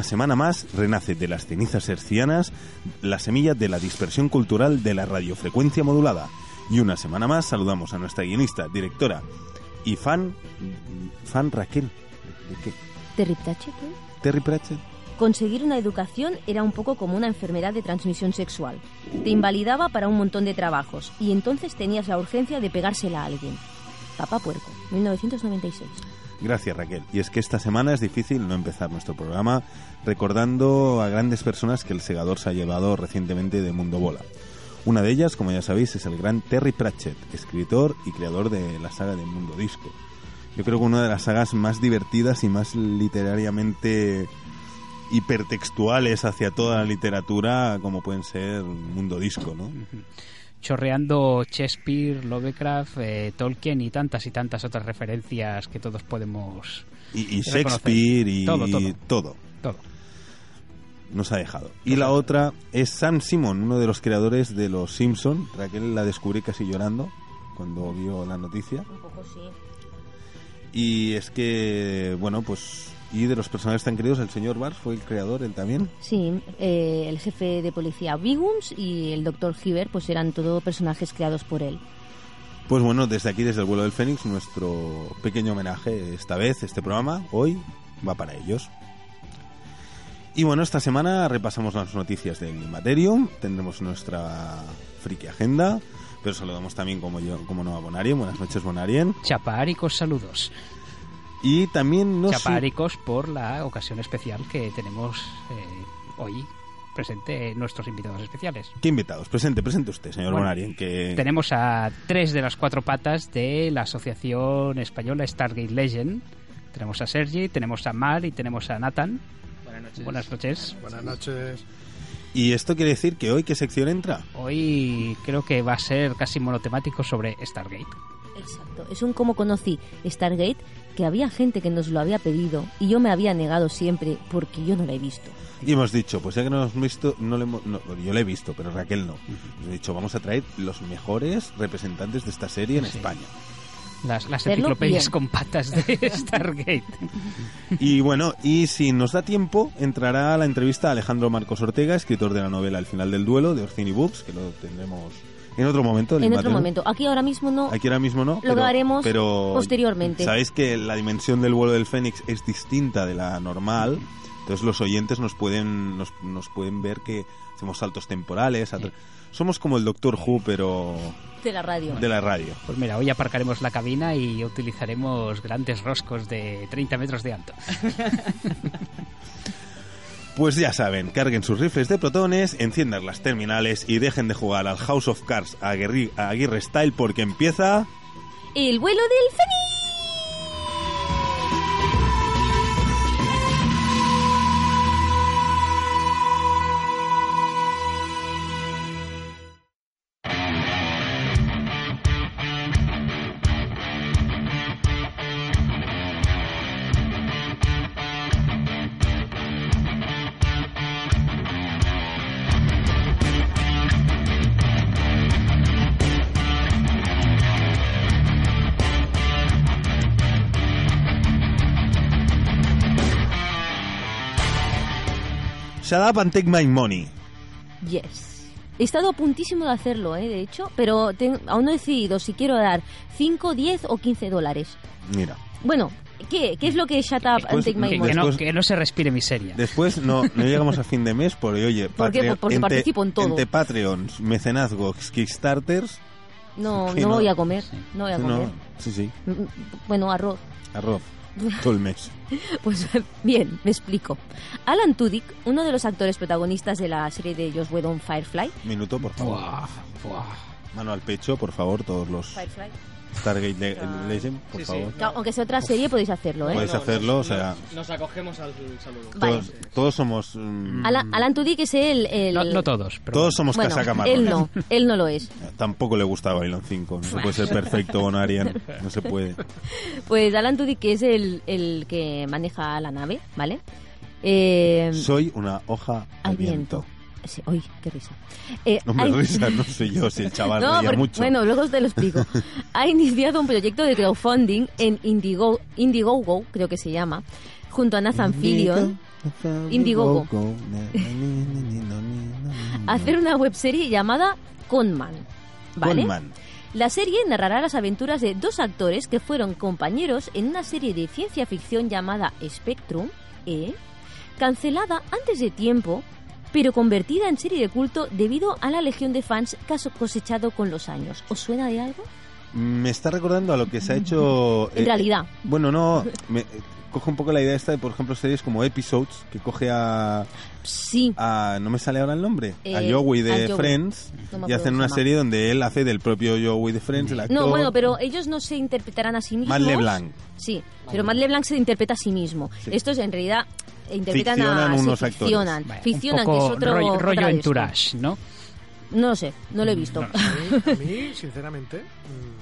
Una semana más renace de las cenizas hercianas la semilla de la dispersión cultural de la radiofrecuencia modulada. Y una semana más saludamos a nuestra guionista, directora y fan, fan Raquel. ¿De qué? Terry Pratchett. Terry Pratchett. Conseguir una educación era un poco como una enfermedad de transmisión sexual. Te invalidaba para un montón de trabajos y entonces tenías la urgencia de pegársela a alguien. Papá Puerco, 1996. Gracias Raquel. Y es que esta semana es difícil no empezar nuestro programa recordando a grandes personas que el segador se ha llevado recientemente de Mundo Bola. Una de ellas, como ya sabéis, es el gran Terry Pratchett, escritor y creador de la saga de Mundo Disco. Yo creo que una de las sagas más divertidas y más literariamente hipertextuales hacia toda la literatura, como pueden ser Mundo Disco, ¿no? Chorreando Shakespeare, Lovecraft, eh, Tolkien y tantas y tantas otras referencias que todos podemos. Y, Shakespeare y todo, todo. todo. Nos ha dejado. Y la otra es Sam Simon, uno de los creadores de Los Simpson. Raquel la descubrí casi llorando cuando vio la noticia. Un poco sí. Y es que, bueno, pues y de los personajes tan queridos, el señor Bars fue el creador, él también. Sí, eh, el jefe de policía Biguns y el doctor Hiver, pues eran todos personajes creados por él. Pues bueno, desde aquí, desde el vuelo del Fénix, nuestro pequeño homenaje esta vez, este programa, hoy va para ellos. Y bueno, esta semana repasamos las noticias del Materium, tendremos nuestra friki agenda, pero saludamos también como yo, como no a Bonarien. Buenas noches, Bonarien. Chapáricos saludos. Y también nos... Chapáricos por la ocasión especial que tenemos eh, hoy presente nuestros invitados especiales. ¿Qué invitados? Presente, presente usted, señor Bonarien. Que... Tenemos a tres de las cuatro patas de la Asociación Española Stargate Legend. Tenemos a Sergi, tenemos a Mar y tenemos a Nathan. Buenas noches. Buenas noches. Buenas noches. ¿Y esto quiere decir que hoy qué sección entra? Hoy creo que va a ser casi monotemático sobre Stargate. Exacto. Es un cómo conocí Stargate que había gente que nos lo había pedido y yo me había negado siempre porque yo no la he visto. Y hemos dicho, pues ya que no lo hemos visto, no, le hemos, yo lo he visto, pero Raquel no. Hemos dicho, vamos a traer los mejores representantes de esta serie en España. Las, las enciclopedias con patas de Stargate. y bueno, y si nos da tiempo, entrará la entrevista a Alejandro Marcos Ortega, escritor de la novela El final del duelo, de Orcini Books, que lo tendremos en otro momento. En otro momento. Aquí ahora mismo no. Aquí ahora mismo no. Lo haremos posteriormente. Sabéis que la dimensión del vuelo del Fénix es distinta de la normal. Entonces los oyentes nos pueden, nos, pueden ver que hacemos saltos temporales. Somos como el Doctor Who, pero... De la radio. De la radio. Pues mira, hoy aparcaremos la cabina y utilizaremos grandes roscos de 30 metros de alto. Pues ya saben, carguen sus rifles de protones, enciendan las terminales y dejen de jugar al House of Cards a Aguirre Style porque empieza... El vuelo del Fénix. Shut up and take my money. Yes. He estado a puntísimo de hacerlo, ¿eh? de hecho, pero ten- aún no he decidido si quiero dar 5, 10 o 15 dólares. Mira. Bueno, ¿qué, ¿Qué es lo que Shut Up and Take My Que, Money? que no, Después- que no se respire miseria. Después no, no llegamos a fin de mes porque, oye, ¿Por qué? Porque entre- participo en todo. Entre Patreons, mecenazgos, Kickstarters... No, no no- voy a comer, no voy a comer. No, sí, sí, Mm, mm, Bueno, arroz. arroz. Todo el mes. Pues bien, me explico. Alan Tudyk, uno de los actores protagonistas de la serie de Joss Whedon Firefly. Minuto, por favor. Buah, buah. Mano al pecho, por favor, todos los Firefly. Stargate Le- Legend, por Sí, sí. favor. Aunque sea otra serie, podéis hacerlo, ¿eh? Podéis hacerlo, o sea- Nos, nos acogemos al saludo. Vale. Todos, todos somos... mm, Alan, Alan Tudyk es el... el- No, no todos, pero todos somos Bueno, casacamarrones. él no, él no lo es. Tampoco le gusta Babylon 5. No se puede ser perfecto con Arian. No se puede. Pues Alan Tudyk, que es el, el que maneja la nave, ¿vale? Eh, Soy una hoja al al viento. viento. Sí, qué risa. Eh, No me hay- risa, no sé yo si el chaval No, porque- mucho. bueno, luego te lo explico. ha iniciado un proyecto de crowdfunding en Indigo, Indiegogo, creo que se llama, junto a Nathan Fillion, Indiegogo. hacer una webserie llamada Conman. ¿Vale? Conman. La serie narrará las aventuras de dos actores que fueron compañeros en una serie de ciencia ficción llamada Spectrum, ¿eh? cancelada antes de tiempo, pero convertida en serie de culto debido a la legión de fans que ha cosechado con los años. ¿Os suena de algo? Me está recordando a lo que se ha hecho... En eh, realidad. Bueno, no... Me, coge un poco la idea esta de, por ejemplo, series como Episodes, que coge a... Sí. a no me sale ahora el nombre. a Eh, Joey a de Joey. Friends. No y hacen una serie donde él hace del propio Joey de Friends, el actor. No, bueno, pero ellos no se interpretarán a sí mismos. Matt LeBlanc. Sí, pero Matt LeBlanc se interpreta a sí mismo. Sí. Estos en realidad interpretan Ficcionan a unos sí, actores. ficcionan, un que poco es otro rollo, entourage, ¿no? No lo sé, no lo he visto. No. A mí, sinceramente, mm,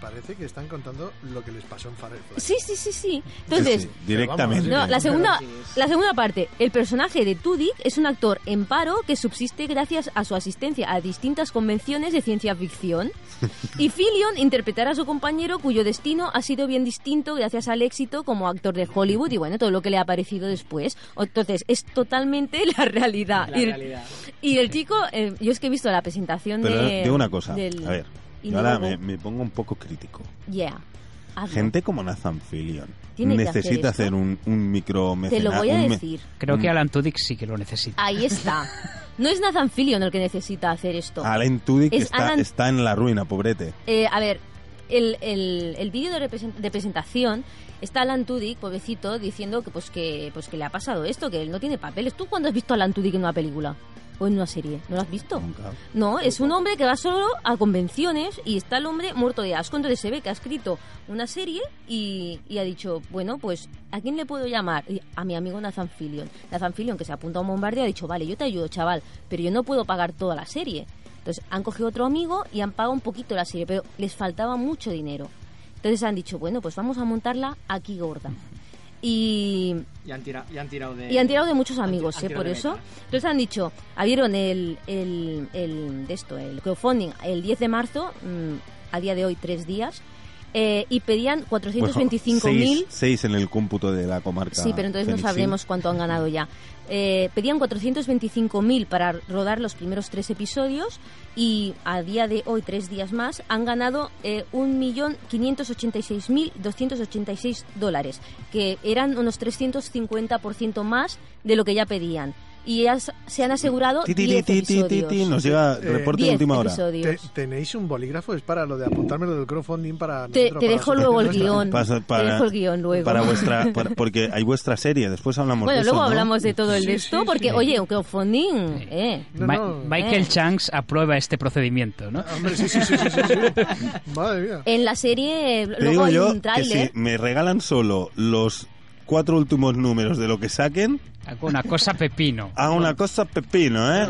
parece que están contando lo que les pasó en Firefly. Sí, sí, sí, sí. Entonces, Sí, sí, directamente. no, la segunda, la segunda parte, el personaje de Tudyk es un actor en paro que subsiste gracias a su asistencia a distintas convenciones de ciencia ficción. Y Fillion interpretará a su compañero cuyo destino ha sido bien distinto gracias al éxito como actor de Hollywood y bueno, todo lo que le ha aparecido después. Entonces, es totalmente la realidad. La y, el, realidad. y el chico, eh, yo es que he visto la presentación Pero de... digo una cosa, del a ver, yo ahora me, pongo un poco crítico. Yeah. hazlo. Gente como Nathan Fillion Tiene que hacer necesita hacer, un, un micro Te lo voy a decir. Creo Mm. que Alan Tudyk sí que lo necesita. Ahí está. No es Nathan Fillion el que necesita hacer esto. Alan Tudyk Es está, Alan- está en la ruina, pobrete. Eh, a ver, el, el, el vídeo de presentación está Alan Tudyk, pobrecito, diciendo que pues que pues que le ha pasado esto, que él no tiene papeles. ¿Tú cuándo has visto a Alan Tudyk en una película? ¿O en una serie? ¿No lo has visto? Nunca. No, es un hombre que va solo a convenciones y está el hombre muerto de asco. Entonces se ve que ha escrito una serie y, y ha dicho, bueno, pues ¿a quién le puedo llamar? Y a mi amigo Nathan Fillion. Nathan Fillion, que se apunta a un bombardeo, ha dicho, vale, yo te ayudo, chaval, pero yo no puedo pagar toda la serie. Entonces han cogido otro amigo y han pagado un poquito la serie, pero les faltaba mucho dinero. Entonces han dicho, bueno, pues vamos a montarla aquí gorda. Y, Y han, tira- y han tirado de... y han tirado de muchos han amigos, han ¿eh? tirado Por eso. meta. Entonces han dicho, abrieron el, el, el, de esto, el crowdfunding el 10 de marzo, mm, a día de hoy tres días, eh, y pedían Pues, 425.000... seis, seis en el cómputo de la comarca. Sí, pero entonces no sabremos cuánto han ganado ya. Eh, pedían 425.000 para rodar los primeros tres episodios y a día de hoy, tres días más, han ganado eh, 1.586.286 dólares, que eran unos 350% más de lo que ya pedían. Y se han asegurado Ti, ti, 10 ti, ti, ti, ti, episodios. Nos llega Eh, reporte de 10 última hora. Te- ¿Tenéis un bolígrafo? Es para lo de apuntármelo del crowdfunding para... Te, nosotros, te para dejo luego el guion. Te dejo el guion luego. Para vuestra, para- porque hay vuestra serie, después hablamos bueno, de eso, luego ¿no? hablamos de todo el Sí, de esto, sí, porque, sí. oye, un crowdfunding, eh. No, Ma- no. Michael Eh. Chanks aprueba este procedimiento, ¿no? Hombre, sí, sí, sí. Madre mía. En la serie, luego digo hay yo un tráiler. si me regalan solo los cuatro últimos números de lo que saquen, Una cosa pepino. hago una cosa pepino, ¿eh?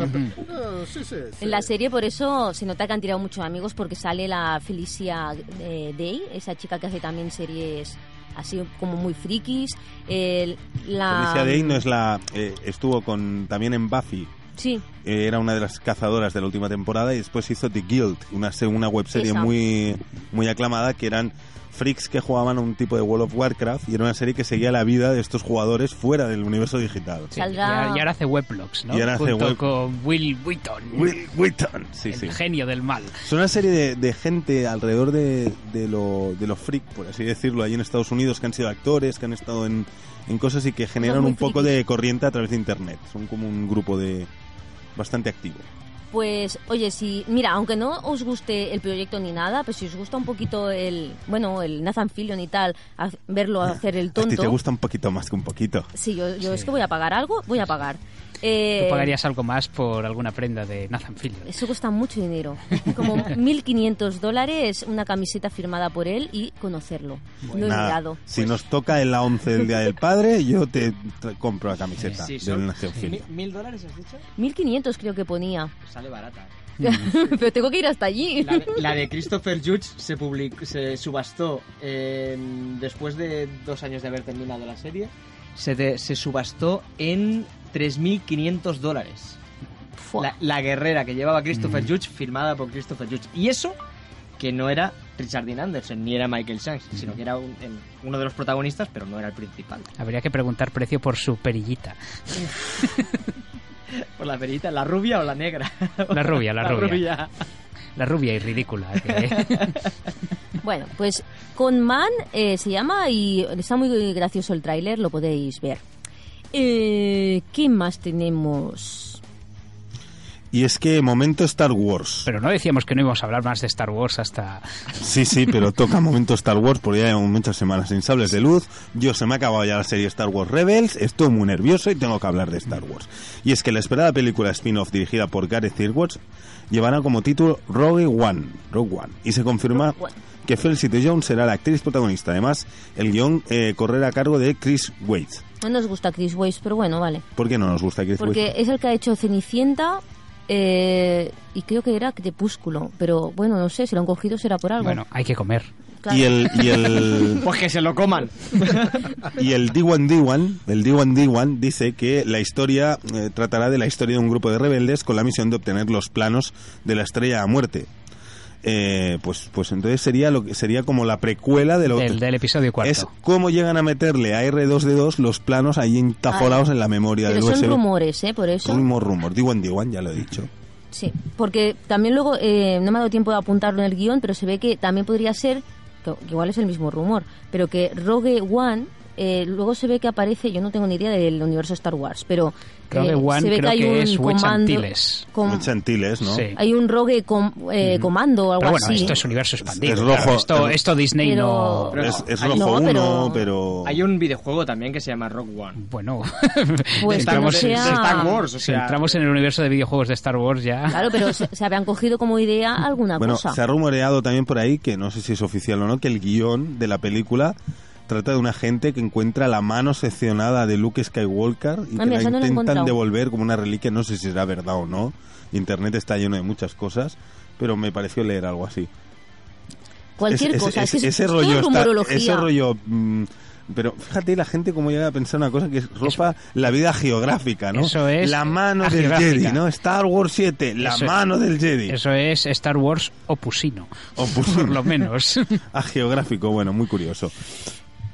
Ah, sí, sí, sí. En la serie, por eso se nota que han tirado muchos amigos, porque sale la Felicia eh, Day, esa chica que hace también series así como muy frikis. El- la, Felicia Day no es la... eh, estuvo con también en Buffy, Sí, eh, era una de las cazadoras de la última temporada y después hizo The Guild, una, una webserie Esa. muy, muy aclamada que eran freaks que jugaban a un tipo de World of Warcraft y era una serie que seguía la vida de estos jugadores fuera del universo digital. Sí, Saldrá- y, ahora, y ahora hace weblogs, ¿no? Y ahora hace Junto web- con Will Wheaton, Will Wheaton. Sí, el sí. genio del mal. Es una serie de, de gente alrededor de, de lo, de los freak, por así decirlo, allí en Estados Unidos, que han sido actores, que han estado en, en cosas y que generan un poco frikis. de corriente a través de Internet. Son como un grupo de bastante activo. Pues, oye, si, mira, aunque no os guste el proyecto ni nada, pues si os gusta un poquito el, bueno, el Nathan Fillion y tal, haz- verlo hacer el A ti te tonto. gusta un poquito más que un poquito. Sí, yo, yo es que voy a pagar algo, voy a pagar. Eh, ¿Tú pagarías algo más por alguna prenda de Nathan Fillion? Eso cuesta mucho dinero. Como 1.500 dólares una camiseta firmada por él y conocerlo. no he mirado. si nos toca en la 11 del Día del Padre, yo te compro la camiseta Sí, del son Nathan Fillion. mi- mil dólares, has dicho. 1.500 creo que ponía. Sale barata. Pero tengo que ir hasta allí. La, de- la de Christopher Judge se, publicó, se subastó en- después de dos años de haber terminado la serie. Se, de- se subastó en 3.500 dólares. La, la guerrera que llevaba Christopher Judge, firmada por Christopher Judge. Y eso que no era Richard Dean Anderson ni era Michael Shanks, sino que era un- el- uno de los protagonistas, pero no era el principal. Habría que preguntar precio por su perillita. Por la perita, ¿la rubia o la negra? La rubia, la rubia. La rubia y ridícula. que- Bueno, pues con Man eh, se llama y está muy gracioso el tráiler, lo podéis ver. Eh, ¿Qué más tenemos? Y es que momento Star Wars. Pero no decíamos que no íbamos a hablar más de Star Wars hasta... Sí, sí, pero toca momento Star Wars porque ya llevamos muchas semanas sin sables de luz. Yo se me ha acabado ya la serie Star Wars Rebels, estoy muy nervioso y tengo que hablar de Star Wars. Y es que la esperada película spin-off dirigida por Gareth Edwards llevará como título Rogue One, Rogue One, y se confirma Rogue One. Que Felicity Jones será la actriz protagonista. Además, el guion eh, correrá a cargo de Chris Waits. No nos gusta Chris Weiss, pero bueno, vale. ¿Por qué no nos gusta Chris Porque Waits? es el que ha hecho Cenicienta eh, y creo que era Crepúsculo. Pero bueno, no sé, si lo han cogido será por algo. Bueno, hay que comer. Claro. Y el, y el, Pues que se lo coman. Y el D1D1, el D1D1 dice que la historia eh, tratará de la historia de un grupo de rebeldes con la misión de obtener los planos de la estrella a muerte. Eh, pues, pues entonces sería lo que sería como la precuela de lo Del, del episodio cuarto. es cómo llegan a meterle a R2D2 los planos ahí entajorados Ay. en la memoria Pero del son USB. rumores, ¿eh? Por eso. Son mismos rumores. D1D1 ya lo he dicho. Sí, porque también luego, eh, no me ha dado tiempo de apuntarlo en el guion, pero se ve que también podría ser, que igual es el mismo rumor, pero que Rogue One, eh, luego se ve que aparece, yo no tengo ni idea del universo Star Wars, pero Rogue eh, One se ve creo que hay que un es comando... Antilles. com- Muy chantiles, ¿no? Sí. hay un Rogue com- eh, comando o algo Pero bueno, así. esto es universo expandido. Es claro, rojo, esto, es- esto Disney Pero- no... Es, es Hay- rojo no, uno, pero- pero... Hay un videojuego también que se llama Rock One. Bueno, Pues que entramos, sea- Star Wars, o si sea, entramos en el universo de videojuegos de Star Wars ya... Claro, pero se, se habían cogido como idea alguna Bueno, cosa. se ha rumoreado también por ahí, que no sé si es oficial o no, que el guion de la película trata de una gente que encuentra la mano seccionada de Luke Skywalker y Ah, que mira, la no intentan devolver como una reliquia, no sé si será verdad o no. Internet está lleno de muchas cosas, pero me pareció leer algo así. Cualquier cosa, ese, es que es, ese rollo está- ese rollo mm, pero fíjate la gente cómo llega a pensar una cosa que es ropa la vida geográfica, ¿no? Eso es la mano del. Jedi, ¿no? Star Wars 7, la Eso es- mano del Jedi. Eso es Star Wars opusino, O pues- por lo menos. a geográfico, bueno, muy curioso.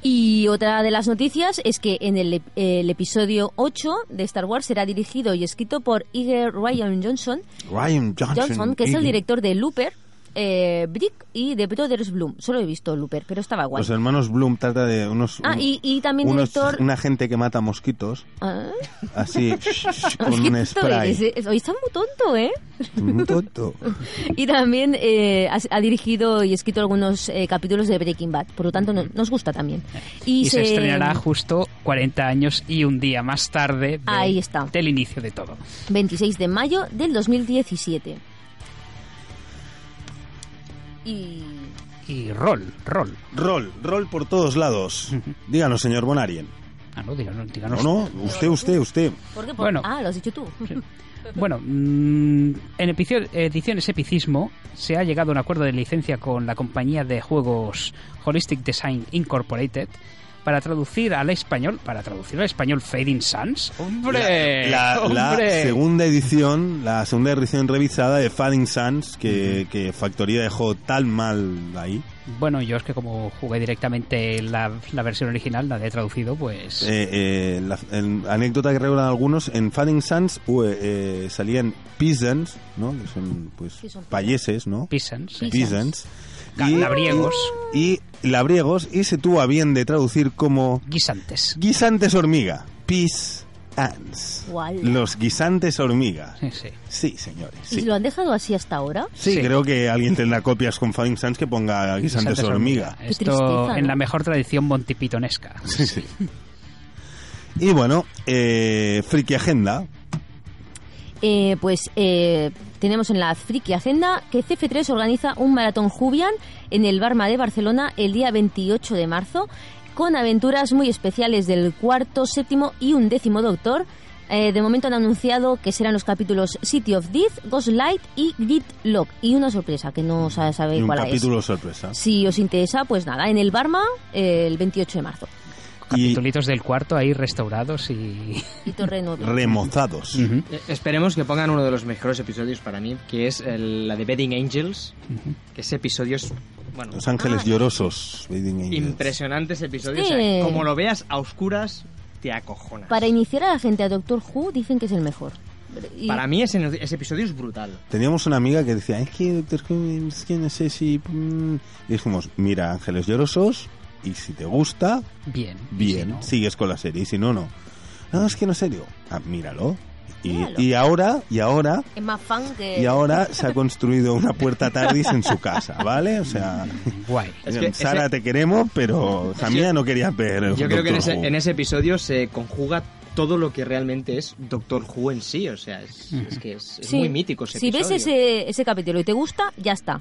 Y otra de las noticias es que en el, el episodio 8 de Star Wars será dirigido y escrito por Iger Ryan Johnson, Ryan Johnson, Johnson que es el director de Looper, eh, Brick y de Brothers Bloom. Solo he visto Looper, pero estaba guay. Los hermanos Bloom trata de unos Ah, un- y, y también unos- director... una gente que mata mosquitos, Ah, así con un tonto spray. eres, eh. Hoy está muy tonto, ¿eh? Muy tonto. Y también eh, ha, ha dirigido y escrito algunos eh, capítulos de Breaking Bad. Por lo tanto, no- nos gusta también. Y, Y se estrenará justo 40 años y un día más tarde de- Ahí está. del inicio de todo. 26 de mayo del 2017. Y... Y rol, rol. Rol, rol por todos lados. Díganos, señor Bonarien. Ah, no, díganos, No, díganos. no, usted, usted, usted. ¿Por qué? Por- Bueno. Ah, lo has dicho tú. Bueno, mm, en ediciones Epicismo se ha llegado a un acuerdo de licencia con la compañía de juegos Holistic Design Incorporated para traducir al español, para traducir al español Fading Suns. ¡Hombre! La, la ¡Hombre! segunda edición, la segunda edición revisada de Fading Suns, que, que Factoría dejó tan mal ahí. Bueno, yo es que como jugué directamente la, la versión original, la he traducido, pues... Eh, eh, la, en- anécdota que revelan algunos, en Fading Suns uh, eh, salían peasants, ¿no? Que son, pues, payeses, ¿no? Peasants, sí. Peasants. Ga- labriegos. Y, y labriegos, y se tuvo a bien de traducir como Guisantes. guisantes hormiga. Peas ants. Guala. Los guisantes hormiga. Sí, sí. Sí, señores. ¿Y lo han dejado así hasta ahora? Sí, Sí. creo que alguien tendrá copias con Fading Suns que ponga guisantes, hormiga. Qué Esto tristeza, en ¿no? la mejor tradición montipitonesca. Sí, sí. Y bueno, eh, Friki Agenda. Eh, pues eh, tenemos en la Friki Agenda que CF3 organiza un maratón Jubian en el Barma de Barcelona el día 28 de marzo con aventuras muy especiales del cuarto, séptimo y un décimo Doctor. Eh, de momento han anunciado que serán los capítulos City of Death, Ghostlight y Grid Lock. Y una sorpresa que no Y sabe un cuál capítulo sorpresa. es. Si os interesa, pues nada, en el Barma eh, el 28 de marzo. Y Capitulitos del cuarto ahí restaurados y... Y remozados. Ujú. Eh, Esperemos que pongan uno de los mejores episodios para mí, que es el- la de Bedding Angels, que ese episodio es, bueno, Los ángeles Ah. llorosos. Bathing Angels. impresionante ese episodio. Sí. o sea, como lo veas a oscuras, te acojonas. Para iniciar a la gente a Doctor Who dicen que es el mejor. Y- Para mí ese, ese episodio es brutal. Teníamos una amiga que decía, es que Doctor Who, es que no sé si... mm". Y dijimos, mira, Ángeles Llorosos, y si te gusta, Bien. bien, si no, sigues con la serie, y si no, no. No, es que no es serio. Ah, míralo. Y, Míralo. y ahora, y ahora, Es más fan que... y ahora se ha construido una puerta TARDIS en su casa, ¿vale? O sea, Guay. Es que Sara, ese- te queremos, pero Jamía no quería ver Yo creo que en ese, Who. en ese episodio se conjuga todo lo que realmente es Doctor Who en sí. O sea, es, es que es, es Sí. muy mítico ese Si ves ese, ese capítulo y te gusta, ya está.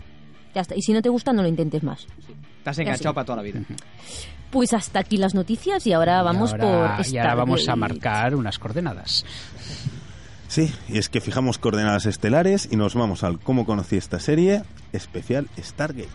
Ya está. Y si no te gusta, no lo intentes más. Estás enganchado sí. para toda la vida. Pues hasta aquí las noticias y ahora vamos y ahora, por y ahora vamos a marcar unas coordenadas. Sí, y es que fijamos coordenadas estelares y nos vamos al cómo conocí esta serie especial Stargate.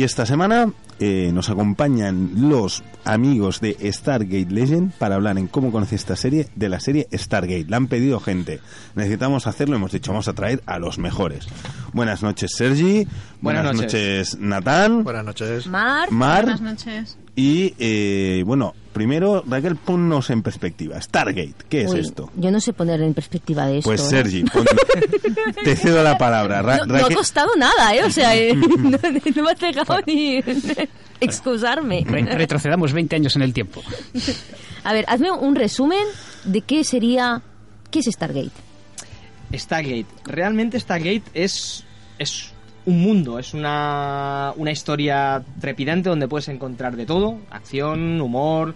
Y esta semana eh, nos acompañan los amigos de Stargate Legend para hablar en cómo conoce esta serie de la serie Stargate. La han pedido gente. Necesitamos hacerlo, hemos dicho, vamos a traer a los mejores. Buenas noches, Sergi. Buenas, Buenas noches. Natán. Buenas noches. Mar, Mar. Buenas noches. Y eh, bueno, primero, Raquel, ponnos en perspectiva. Stargate, ¿qué es Uy, esto? Yo no sé poner en perspectiva de esto. Pues ¿eh? Sergi, pon- te cedo la palabra. Ra- No, no ha costado nada, ¿eh? O sea, eh, no, no me has dejado ni excusarme. Re- retrocedamos 20 años en el tiempo. A ver, hazme un resumen de qué sería... ¿Qué es Stargate? Stargate. Realmente Stargate es, es un mundo, es una, una historia trepidante donde puedes encontrar de todo, acción, humor,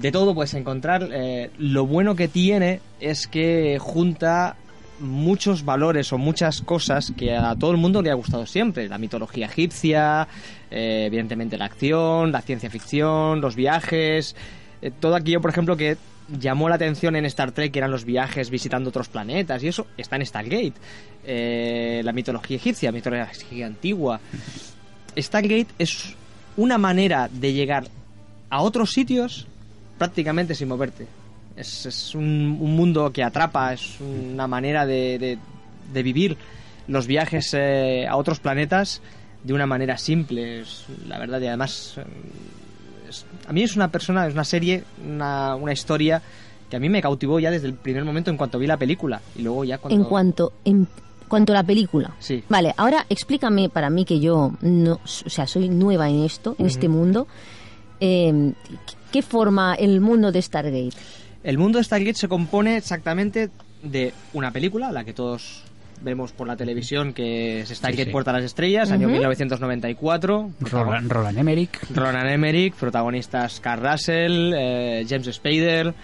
de todo puedes encontrar. Eh, lo bueno que tiene es que junta muchos valores o muchas cosas que a todo el mundo le ha gustado siempre. La mitología egipcia, eh, evidentemente la acción, la ciencia ficción, los viajes, eh, todo aquello, por ejemplo, que llamó la atención en Star Trek, que eran los viajes visitando otros planetas, y eso está en Stargate. Eh, la mitología egipcia, mitología antigua. Stargate es una manera de llegar a otros sitios prácticamente sin moverte. Es, un, un mundo que atrapa, es una manera de, vivir los viajes eh, a otros planetas de una manera simple, la verdad, y además a mí es una persona, es una serie, una, una historia que a mí me cautivó ya desde el primer momento en cuanto vi la película y luego ya cuando... En cuanto, en cuanto a la película. Sí. Vale, ahora explícame para mí que yo no, o sea, soy nueva en esto, en este mundo. eh, ¿Qué forma el mundo de Stargate? El mundo de Stargate se compone exactamente de una película, la que todos vemos por la televisión, que es Stargate Sí, sí. Puerta a las Estrellas, año Ujú. 1994. Roland, Roland Emmerich. Ronan Emmerich, protagonistas Carl Russell, eh, James Spader.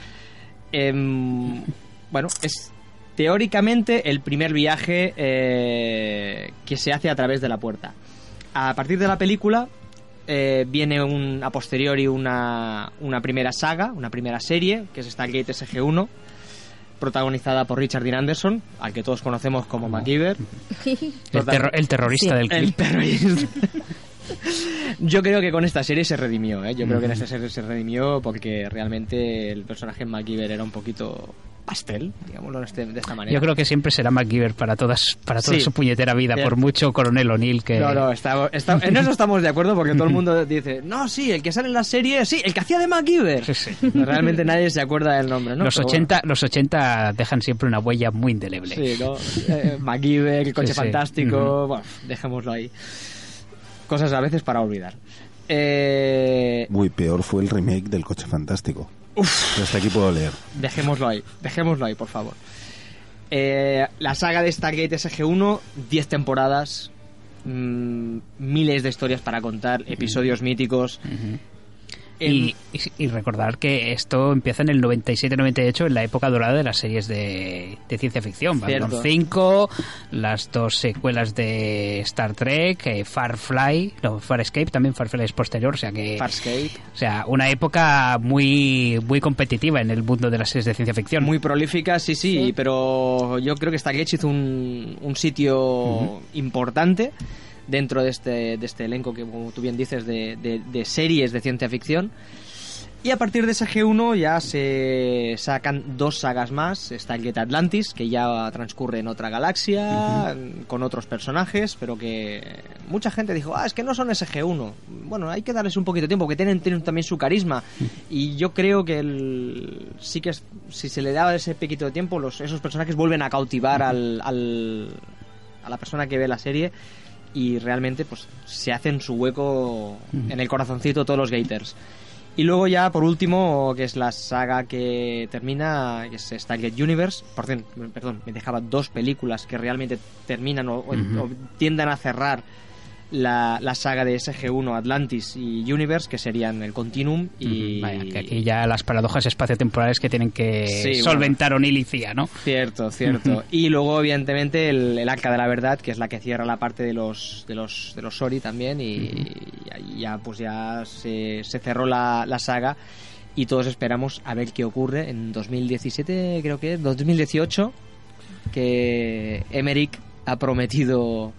Em, bueno, es teóricamente el primer viaje eh, que se hace a través de la puerta. A partir de la película eh, viene un, a posteriori una, una primera saga, una primera serie, que es Stargate SG-1, protagonizada por Richard Dean Anderson, al que todos conocemos como MacGyver. El, terro- el terrorista Sí. del El clip. terrorista. Yo creo que con esta serie se redimió, ¿eh? Yo creo que en esta serie se redimió porque realmente el personaje en MacGyver era un poquito pastel, digámoslo de este- de esta manera. Yo creo que siempre será MacGyver para todas para toda Sí. su puñetera vida, por mucho Coronel O'Neill que... No, no, está- está- en eso estamos de acuerdo porque todo el mundo dice, no, sí, el que sale en la serie, sí, el que hacía de MacGyver. Sí, Realmente nadie se acuerda del nombre, ¿no? los, Pero 80, los 80 dejan siempre una huella muy indeleble. sí, ¿no? Eh, MacGyver, el coche fantástico, bueno, dejémoslo ahí. Cosas a veces para olvidar. Eh, Uy, peor fue el remake del Coche Fantástico. Pero hasta aquí puedo leer. Dejémoslo ahí, dejémoslo ahí, por favor. Eh, la saga de Stargate SG-1, 10 temporadas, mm, miles de historias para contar, episodios míticos. Em, Y, y- y recordar que esto empieza en el 97-98, en la época dorada de las series de, de ciencia ficción. Babylon Cierto. 5, las dos secuelas de Star Trek, eh, Farfly, no, Farscape, también Farfly es posterior, o sea que... Farscape, O sea, una época muy muy competitiva en el mundo de las series de ciencia ficción. muy prolífica, sí, sí, pero yo creo que Stargate hizo un, un sitio importante dentro de este, de este elenco que, como tú bien dices, de, de- de series de ciencia ficción. Y a partir de ese G1 ya se sacan dos sagas más, Stargate Atlantis, que ya transcurre en otra galaxia, con otros personajes, pero que mucha gente dijo, ah, es que no son SG1. Bueno, hay que darles un poquito de tiempo, que tienen, tienen también su carisma. Y yo creo que el- sí que es- si se le da ese poquito de tiempo, los, esos personajes vuelven a cautivar al, al- a la persona que ve la serie y realmente pues se hacen su hueco en el corazoncito todos los gators. Y luego ya, por último, que es la saga que termina, que es Stargate Universe. Por cierto, perdón, me dejaba dos películas que realmente terminan o, o- o tiendan a cerrar la, la saga de SG-1, Atlantis y Universe, que serían el Continuum y... Vaya, que aquí ya las paradojas espaciotemporales que tienen que Sí, solventar O'Neill y Cía, ¿no? Cierto, cierto. y luego, evidentemente, el, el Arca de la Verdad, que es la que cierra la parte de los de los, de los Sori también. Y, y ahí ya, pues ya se, se cerró la, la saga. Y todos esperamos a ver qué ocurre en 2017, creo que es, 2018, que Emmerich ha prometido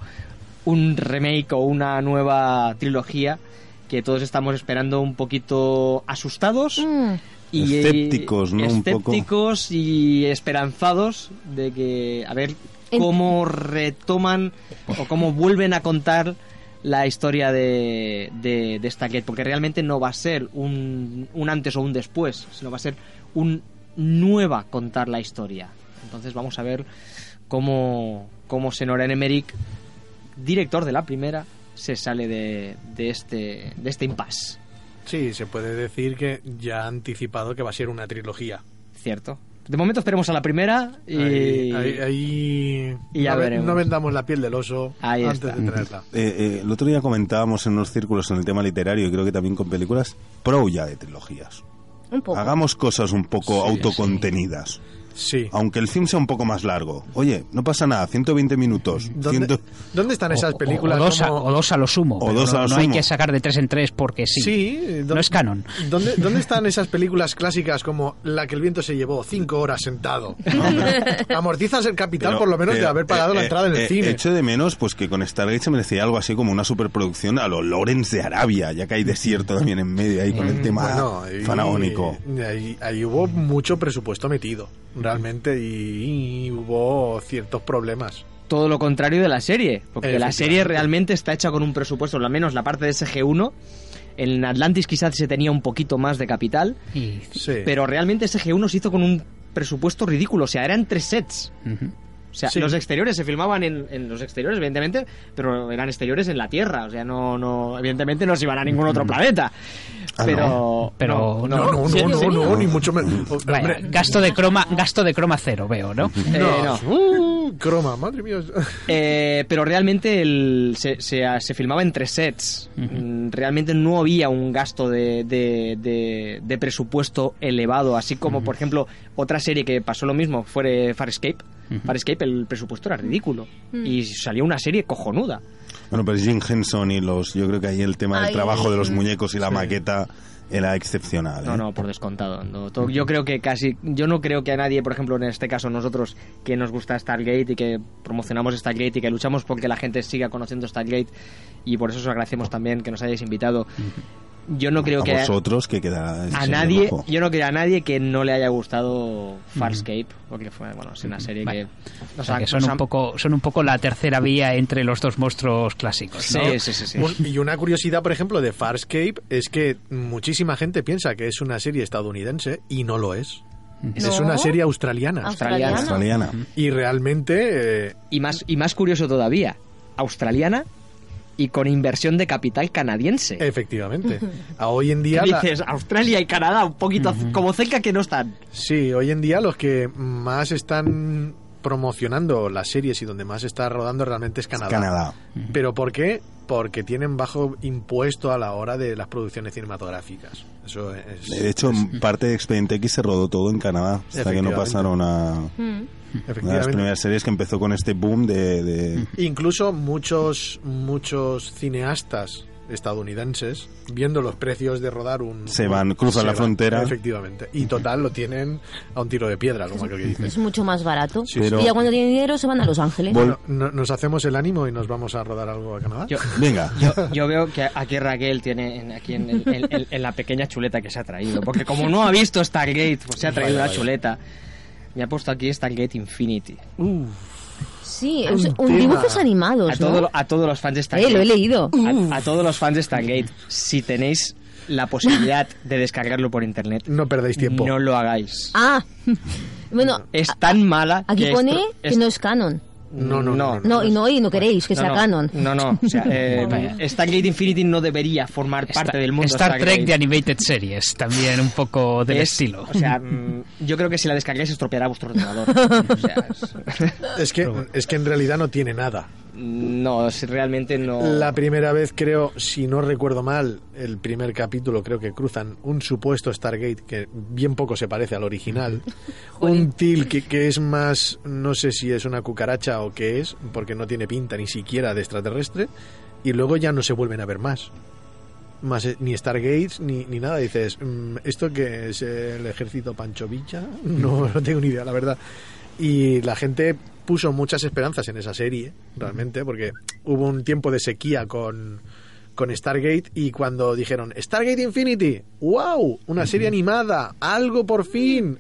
un remake o una nueva trilogía que todos estamos esperando un poquito asustados Mm, y Escépticos, ¿no? Un poco. escépticos y esperanzados de que a ver cómo retoman o cómo vuelven a contar la historia de, de, de Stargate, porque realmente no va a ser un, un antes o un después, sino va a ser un nueva contar la historia. Entonces vamos a ver cómo, cómo Senoren Emmerich, director de la primera, se sale de, de este, de este impasse. Sí, se puede decir que ya ha anticipado que va a ser una trilogía. ¿Cierto? De momento esperemos a la primera y... Ahí, ahí- ahí y ya no, ve- veremos. no vendamos la piel del oso Ahí antes está. de tenerla. Eh, eh, el otro día comentábamos en unos círculos en el tema literario y creo que también con películas pro ya de trilogías. un poco. Hagamos cosas un poco Sí, autocontenidas. Sí. Aunque el film sea un poco más largo. Oye, no pasa nada, 120 minutos. ¿Dónde, 100 dónde están esas O- películas? O, dos a, o dos a lo sumo. O dos a no, lo no hay sumo. que sacar de tres en tres porque sí. Sí, ¿dó- No es canon. ¿Dónde, ¿Dónde están esas películas clásicas como La que el viento se llevó cinco horas sentado? Amortizas el capital Pero, por lo menos de haber pagado eh, la eh, entrada en el eh, cine. Echo de menos pues que con Stargate se merecía algo así como una superproducción a lo Lawrence de Arabia, ya que hay desierto también en medio ahí con el tema Mm, Bueno, ahí- faraónico. Ahí, ahí hubo mucho presupuesto metido, realmente, y, y hubo ciertos problemas. todo lo contrario de la serie, porque la serie realmente está hecha con un presupuesto, al menos la parte de SG1. En Atlantis quizás se tenía un poquito más de capital, Sí. pero realmente SG1 se hizo con un presupuesto ridículo, o sea, eran tres sets. O sea, Sí. los exteriores se filmaban en, en los exteriores, evidentemente, pero eran exteriores en la Tierra, o sea, no, no evidentemente no se iban a ningún otro planeta. Ah, pero, Pero no, no, no, ¿Sí, no, no, ni mucho menos. Vaya, gasto de croma, gasto de croma cero, veo, ¿no? Eh, no. no. Uh, croma, madre mía. Eh, pero realmente el- se, se- se filmaba en tres sets. Mm, Realmente no había un gasto de, de- de- de presupuesto elevado. Así como, por ejemplo, otra serie que pasó lo mismo fue Farscape. Farscape, el presupuesto era ridículo. Y salió una serie cojonuda. Bueno, pero Jim Henson y los... Yo creo que ahí el tema del Ay. trabajo de los muñecos y la Sí. maqueta era excepcional. No, ¿eh? no, por descontado. No, to- yo creo que casi. Yo no creo que a nadie, por ejemplo, en este caso nosotros, que nos gusta Stargate y que promocionamos Stargate y que luchamos porque la gente siga conociendo Stargate y por eso os agradecemos también que nos hayáis invitado. Yo no creo a que a, vosotros que queda... a nadie, yo no creo a nadie que no le haya gustado Farscape, porque fue, bueno, es una serie Vale. que O nos sea, ha- que son un poco, son un poco la tercera vía entre los dos monstruos clásicos, ¿no? Sí, sí, sí, sí. Un- Y una curiosidad, por ejemplo, de Farscape es que muchísima gente piensa que es una serie estadounidense y no lo es. Es No. una serie australiana. Australiana. Australiana. Y realmente, eh, Y más, y más curioso todavía, australiana y con inversión de capital canadiense. efectivamente, a hoy en día... la- dices Australia y Canadá un poquito como cerca que no están Sí, hoy en día los que más están promocionando las series y donde más está rodando realmente es Canadá. Canadá. ¿Pero por qué? Porque tienen bajo impuesto a la hora de las producciones cinematográficas. Eso es... De hecho, es- parte de Expediente X se rodó todo en Canadá, hasta que no pasaron a. una de las primeras series que empezó con este boom de... de- Incluso muchos, muchos cineastas estadounidenses, viendo los precios de rodar un... Se van, cruzan se la van, frontera. Efectivamente. Y total, lo tienen a un tiro de piedra, como aquel que dices. Es mucho más barato. Sí, Pero- Y ya cuando tienen dinero se van a Los Ángeles. Bueno, no- nos hacemos el ánimo y nos vamos a rodar algo a Canadá. yo, Venga. yo, yo veo que aquí Raquel tiene en, aquí en, el- en- en- en la pequeña chuleta que se ha traído porque como no ha visto Stargate pues se ha traído Vaya, una vaya. chuleta me ha puesto aquí Stargate Infinity sí, un es un tema. dibujos animados, a, ¿no? todo- a todos los fans de Eh, Stargate lo he leído. a, a todos los fans de Stargate si tenéis la posibilidad de descargarlo por internet No perdáis tiempo. no lo hagáis Ah, bueno, es tan mala aquí que pone esto- que no es canon. No, no, no, No, y no, y no queréis que sea no, canon. No, no. O sea, eh, Stargate Infinity no debería formar Esta- parte del mundo Star. Trek de Animated Series, también un poco del Es- estilo. O sea, mm, yo creo que si la descargáis estropeará vuestro ordenador. O sea, es- Es que, es que en realidad no tiene nada. No, realmente no. La primera vez creo, si no recuerdo mal, el primer capítulo creo que cruzan un supuesto Stargate que bien poco se parece al original. un til que, que es más, no sé si es una cucaracha o qué es, porque no tiene pinta ni siquiera de extraterrestre. Y luego ya no se vuelven a ver más. Más, eh, ni Stargates ni, ni nada. Dices, mm, ¿esto que es el ejército Pancho Villa? No, no tengo ni idea, la verdad. Y la gente puso muchas esperanzas en esa serie, realmente, porque hubo un tiempo de sequía con, con Stargate y cuando dijeron Stargate Infinity, wow, una serie animada, algo por fin.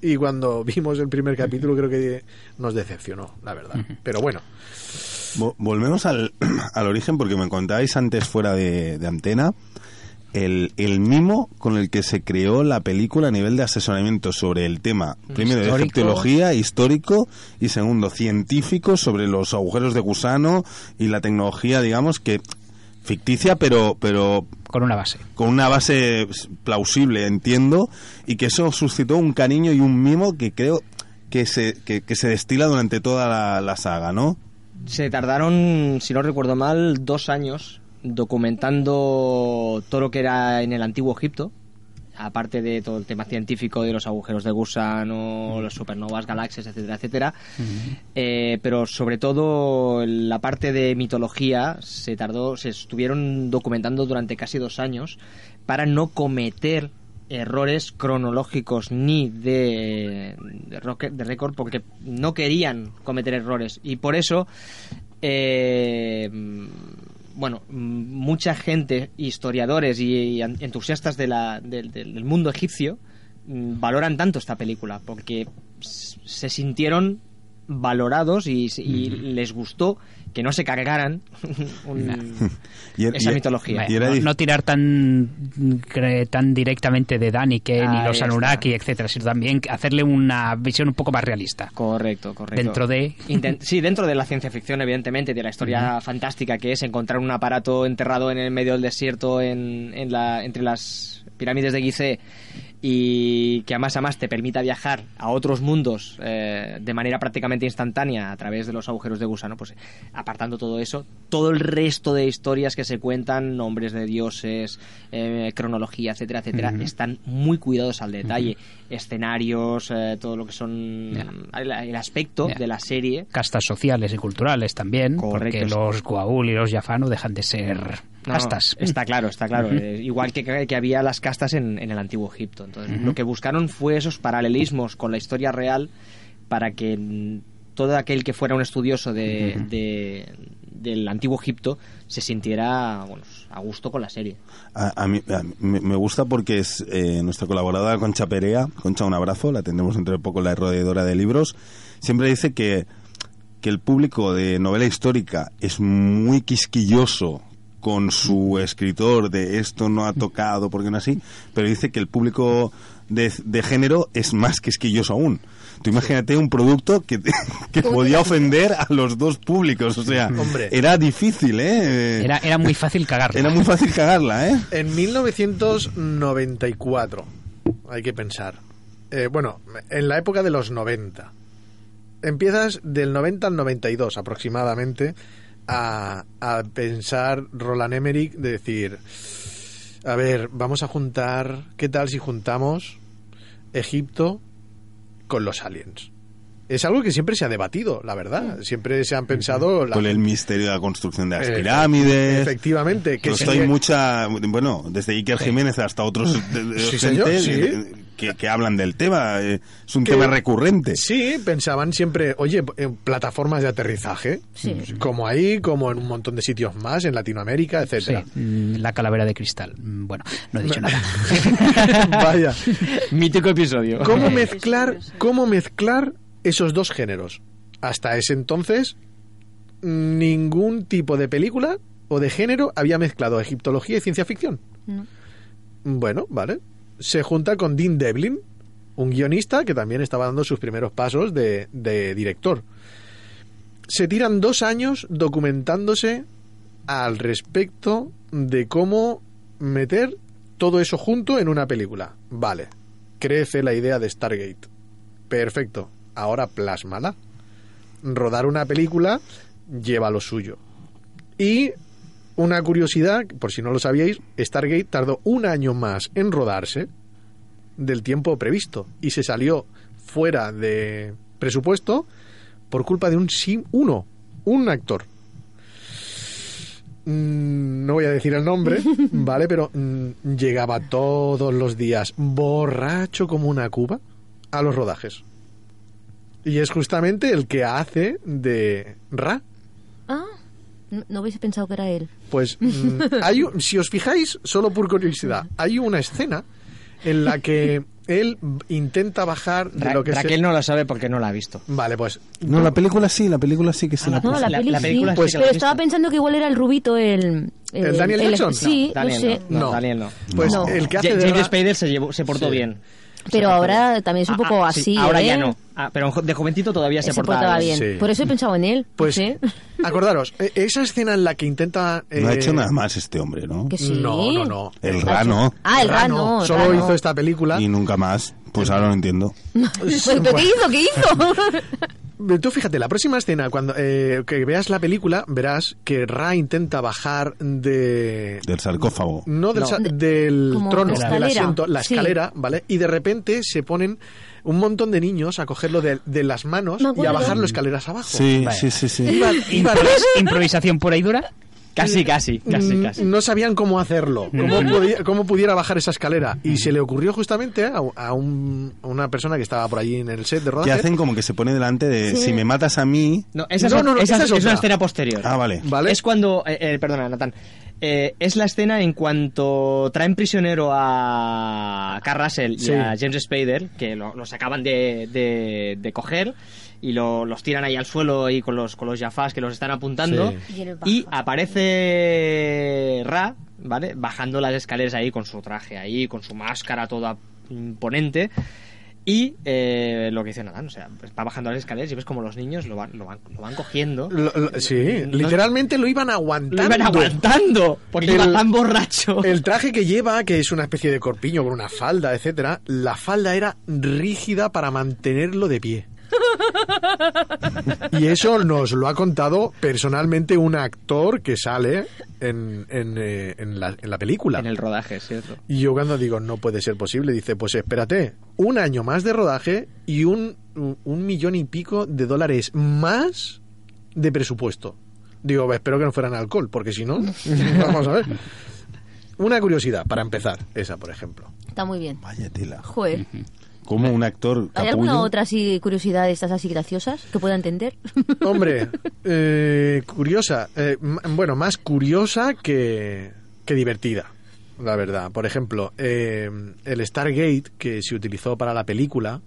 Y cuando vimos el primer capítulo creo que nos decepcionó, la verdad. Pero bueno. Vo- Volvemos al, al origen porque me contabais antes fuera de, de antena el, el mimo con el que se creó la película a nivel de asesoramiento sobre el tema, primero de Histórico. egiptología, histórico y segundo científico sobre los agujeros de gusano y la tecnología, digamos que ficticia pero pero Con una base. con una base plausible, entiendo, y que eso suscitó un cariño y un mimo que creo que se, que, que se destila durante toda la, la saga, ¿no? Se tardaron, si no recuerdo mal, dos años documentando todo lo que era en el antiguo Egipto, aparte de todo el tema científico de los agujeros de gusano, los supernovas, galaxias, etcétera, etcétera. Eh, pero sobre todo la parte de mitología se tardó, se estuvieron documentando durante casi dos años para no cometer errores cronológicos ni de, de, de récord porque no querían cometer errores. Y por eso eh, bueno mm, mucha gente historiadores y, entusiastas de la- del- mundo egipcio mm, valoran tanto esta película porque se sintieron valorados y, y les gustó que no se cargaran un- Y esa y- mitología. y era no, tirar tan tan directamente de Daniken y Ahí los está. Anunnaki, etcétera, sino también hacerle una visión un poco más realista. Correcto, correcto. Dentro de- Inten- sí, dentro de la ciencia ficción, evidentemente, de la historia fantástica que es encontrar un aparato enterrado en el medio del desierto en, en la, entre las pirámides de Gizeh y que además además te permita viajar a otros mundos eh, de manera prácticamente instantánea a través de los agujeros de gusano, pues apartando todo eso, todo el resto de historias que se cuentan, nombres de dioses, eh, cronología, etcétera, etcétera, están muy cuidados al detalle, escenarios, eh, todo lo que son el, el aspecto de la serie. Castas sociales y culturales también, Correcto. porque los Guaul y los Jafano dejan de ser No, castas. Está claro, está claro. Eh, igual que, que había las castas en, en el antiguo Egipto. Entonces, lo que buscaron fue esos paralelismos con la historia real para que mm, todo aquel que fuera un estudioso de, de- del antiguo Egipto se sintiera bueno, a gusto con la serie. A, mí, me gusta porque es eh, nuestra colaboradora Concha Perea. Concha, un abrazo, la tendremos dentro de poco, la rodeadora de libros. Siempre dice que, que el público de novela histórica es muy quisquilloso con su escritor de esto no ha tocado, porque no así, pero dice que el público de, de género es más quisquilloso aún. Tú imagínate un producto que, que podía ofender a los dos públicos, o sea, Hombre. era difícil, ¿eh? Era, era muy fácil cagarla. Era muy fácil cagarla, ¿eh? En 1994, hay que pensar. Eh, bueno, en la época de los 90. Empiezas del 90 al 92 aproximadamente a, a pensar Roland Emmerich de decir, a ver, vamos a juntar, ¿qué tal si juntamos Egipto con los aliens? Es algo que siempre se ha debatido, la verdad. Siempre se han pensado... la- Con el misterio de la construcción de las Eh, pirámides. Efectivamente. Que Esto sería- hay mucha, bueno, desde Iker Jiménez hasta otros Sí, gente señor, sí. Eh, que, que hablan del tema. eh, Es un Que- tema recurrente. Sí, pensaban siempre, oye, en plataformas de aterrizaje, Sí. como ahí, como en un montón de sitios más, en Latinoamérica, Sí, etcétera. mm, la calavera de cristal. Mm, Bueno, no he dicho nada. Vaya, Mítico episodio. ¿cómo mezclar, cómo mezclar esos dos géneros? Hasta ese entonces, ningún tipo de película o de género había mezclado egiptología y ciencia ficción. No. Bueno, vale. Se junta con Dean Devlin, un guionista que también estaba dando sus primeros pasos de, director. Se tiran dos años documentándose al respecto de cómo meter todo eso junto en una película. Vale, crece la idea de Stargate. Perfecto, ahora plásmala. Rodar una película lleva lo suyo. Y una curiosidad, por si no lo sabíais, Stargate tardó un año más en rodarse del tiempo previsto y se salió fuera de presupuesto por culpa de un sim uno, un actor. Mm, No voy a decir el nombre, ¿vale? Pero mm, llegaba todos los días borracho como una cuba a los rodajes. Y es justamente el que hace de Ra. Ah, no, no hubiese pensado que era él. Pues mm, hay, un- si os fijáis, solo por curiosidad, hay una escena en la que él intenta bajar de Ra- lo que se- Raquel no lo sabe porque no la ha visto. Vale, pues No, la película sí, la película sí que se la No, la, La- la sí. película sí Pues- la Pero estaba pensando que igual era el rubito, el... ¿El Daniel Jackson? Sí, no, Daniel sé. no, No. Daniel no. Pues No. el que hace Ja- de James Spader se, llevó, se portó Sí. bien. Pero ahora también es un Ah, poco ah, sí, así, Ahora ¿eh? ya no. Ah, pero de jovencito todavía se, Se portaba bien. Sí. Por eso he pensado en él. Pues ¿sí? acordaros, e- esa escena en la que intenta... No ha eh, hecho nada más este hombre, ¿no? Que sí. No, no, no. El rano. Ah, el Ra rano. Solo rano. hizo esta película. Y nunca más. Pues ahora lo entiendo. ¿Pero qué hizo? ¿Qué hizo? Tú fíjate, la próxima escena, cuando eh, que veas la película, verás que Ra intenta bajar de... Del sarcófago. No del, No. sa- De- del trono, la del escalera. asiento, la Sí. escalera, ¿vale? Y de repente se ponen un montón de niños a cogerlo de, de las manos y a bajarlo escaleras abajo. Sí, Vale. sí, sí, sí. Iba- iba- Improvis- improvisación pura y dura. Casi, casi, casi, Mm, casi. No sabían cómo hacerlo, cómo, podía- cómo pudiera bajar esa escalera. Y se le ocurrió justamente a, a un- a una persona que estaba por allí en el set de Que rodaje. hacen como que se pone delante de Sí. si me matas a mí. No, esa, No, es, no, no, esa esa es, una escena posterior. Ah, vale. ¿Vale? Es cuando. eh, eh, perdona, Natán. Eh, es la escena en cuanto traen prisionero a Carl Russell y Sí. a James Spader, que lo- los acaban de, de- de coger y lo- los tiran ahí al suelo y con los, con los Jafas que los están apuntando. Sí. Y aparece Ra, ¿vale? Bajando las escaleras ahí con su traje ahí, con su máscara toda imponente. Y eh, lo que dice Natán, o sea, pues va bajando las escaleras y ves como los niños lo van, lo van, lo van cogiendo. Lo- lo- sí, literalmente lo iban aguantando. Lo iban aguantando, porque El- iba tan borracho. El traje que lleva, que es una especie de corpiño con una falda, etcétera, la falda era rígida para mantenerlo de pie. Y eso nos lo ha contado personalmente un actor que sale en, en, eh, en la, en la película. En el rodaje, ¿cierto? Y yo cuando digo, no puede ser posible, dice, pues espérate, un año más de rodaje y un, un millón y pico de dólares más de presupuesto. Digo, espero que no fueran alcohol, porque si no, vamos a ver. Una curiosidad, para empezar, esa, por ejemplo. Está muy bien. Vaya tela. Joder. Como un actor ¿Hay alguna otra así curiosidad de estas así graciosas que pueda entender? Hombre, eh, curiosa, eh, bueno, más curiosa que, que divertida, la verdad. Por ejemplo, eh, el Stargate que se utilizó para la película,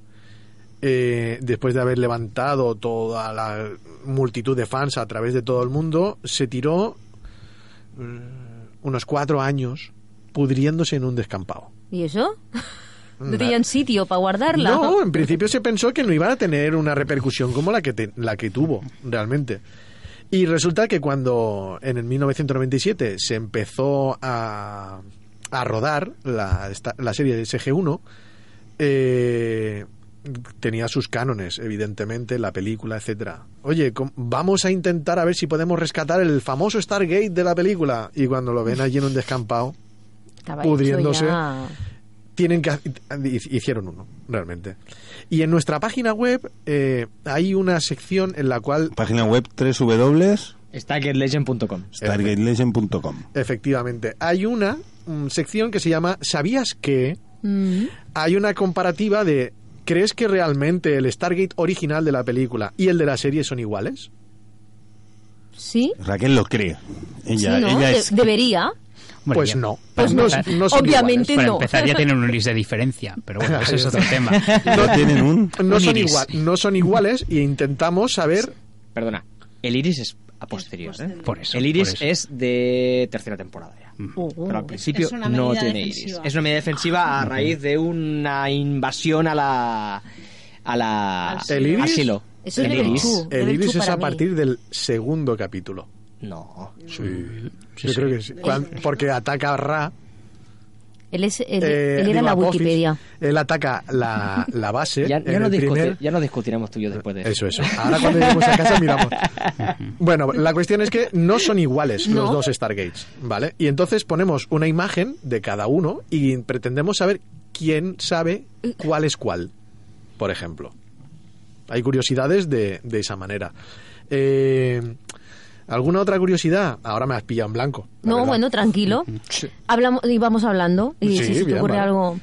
eh, después de haber levantado toda la multitud de fans a través de todo el mundo, se tiró mm, unos cuatro años pudriéndose en un descampado. ¿Y eso? ¿No tenían sitio para guardarla? No, en principio se pensó que no iba a tener una repercusión como la que, te- la que tuvo, realmente. Y resulta que cuando en el 1997 se empezó a, a rodar la, esta- la serie de SG-1, eh, tenía sus cánones, evidentemente, la película, etcétera. Oye, vamos a intentar a ver si podemos rescatar el famoso Stargate de la película. Y cuando lo ven allí en un descampado, Estaba hecho pudriéndose. ya. Tienen que hicieron uno realmente y en nuestra página web eh, hay una sección en la cual Página web www. StargateLegend.com. StargateLegend.com. efectivamente hay una mm, sección que se llama ¿sabías que? Mm. hay una comparativa de ¿crees que realmente el Stargate original de la película y el de la serie son iguales? ¿Sí? Raquel lo cree. Ella, sí, ¿no? ella De- es. debería. Bueno, pues ya- no Pues no, son obviamente Para no. empezar ya tienen un list de diferencia, pero bueno, ese es otro tema. No tienen un. iguales. no un son, iris. igual, no son iguales y intentamos saber Perdona, el iris es a posterior, ¿eh? Por eso. El iris por eso. es de tercera temporada ya. Oh, oh. Pero al principio Es una no tiene defensiva. iris. Es una medida defensiva a raíz de una invasión a la. a la. Al ¿El iris? al silo. Eso es el iris. el iris es para a mí. partir del segundo capítulo No. sí, yo creo que sí porque ataca a Ra Él, es, él, Eh, él era la Apophis, Wikipedia. Él ataca la, la base. Ya, no el discuti- primer- ya no discutiremos tú y yo después de eso. Eso, eso. Ahora cuando lleguemos a casa miramos. Bueno, la cuestión es que no son iguales los dos Stargates, ¿vale? Y entonces ponemos una imagen de cada uno y pretendemos saber quién sabe cuál es cuál, por ejemplo. Hay curiosidades de, de esa manera. Eh, ¿Alguna otra curiosidad? Ahora me has pillado en blanco. la No, verdad. bueno, tranquilo. Hablamos, íbamos hablando y Sí, si se te ocurre vale. algo.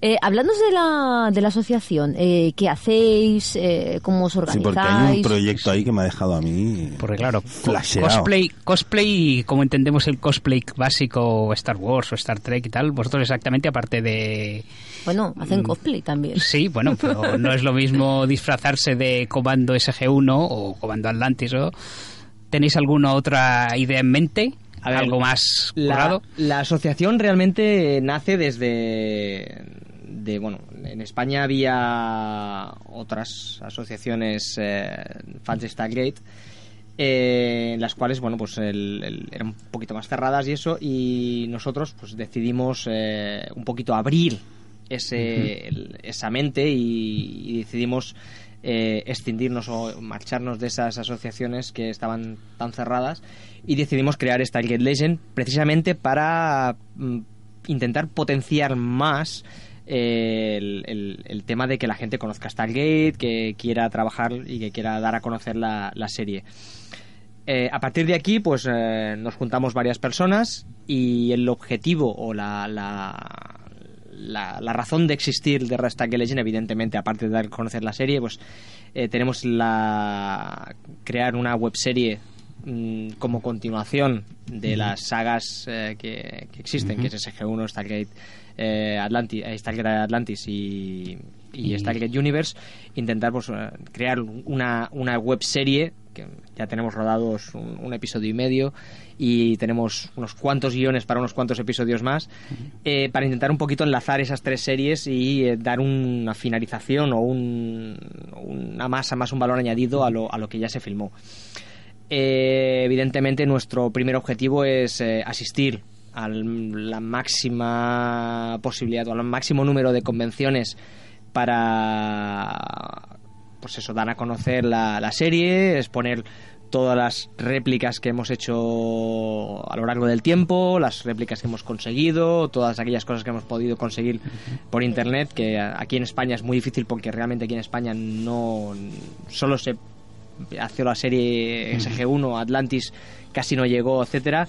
Eh, hablando de la, de la asociación, eh, ¿qué hacéis? Eh, ¿Cómo os Sí, organizáis? porque hay un proyecto ahí que me ha dejado a mí Porque claro, flasheado. cosplay, cosplay, como entendemos el cosplay básico Star Wars o Star Trek y tal, vosotros exactamente aparte de... Bueno, hacen cosplay también. Sí, bueno, pero no es lo mismo disfrazarse de Comando SG-1 o Comando Atlantis o... ¿Tenéis alguna otra idea en mente? A ver, ¿Algo más La, la asociación realmente nace desde de bueno en España había otras asociaciones eh, fans de Stargate eh, en las cuales bueno pues el- el- eran un poquito más cerradas y eso y nosotros pues decidimos eh, un poquito abrir ese el- esa mente y, y decidimos eh, escindirnos o marcharnos de esas asociaciones que estaban tan cerradas y decidimos crear Stargate Legend precisamente para mm, intentar potenciar más eh, el, el- el tema de que la gente conozca Stargate, que quiera trabajar y que quiera dar a conocer la, la serie. Eh, a partir de aquí, pues eh, nos juntamos varias personas y el objetivo o la, la, la- la razón de existir de Stargate Legend, evidentemente, aparte de dar a conocer la serie, pues eh, tenemos la crear una webserie mm, como continuación de las sagas eh, que, que existen, que es SG-1, Stargate, eh, Atlantis, eh, Stargate Atlantis y, y Y- Stargate Universe, intentar pues, eh, crear una, una web serie que ya tenemos rodados un, un episodio y medio y tenemos unos cuantos guiones para unos cuantos episodios más eh, para intentar un poquito enlazar esas tres series y eh, dar una finalización o un- una masa más un valor añadido a lo, a lo que ya se filmó. Eh, evidentemente nuestro primer objetivo es asistir a la máxima posibilidad o al máximo número de convenciones para pues eso dar a conocer la, la serie exponer todas las réplicas que hemos hecho a lo largo del tiempo las réplicas que hemos conseguido todas aquellas cosas que hemos podido conseguir por internet que aquí en España es muy difícil porque realmente aquí en España no solo se hace la serie SG1, Atlantis casi no llegó, etcétera.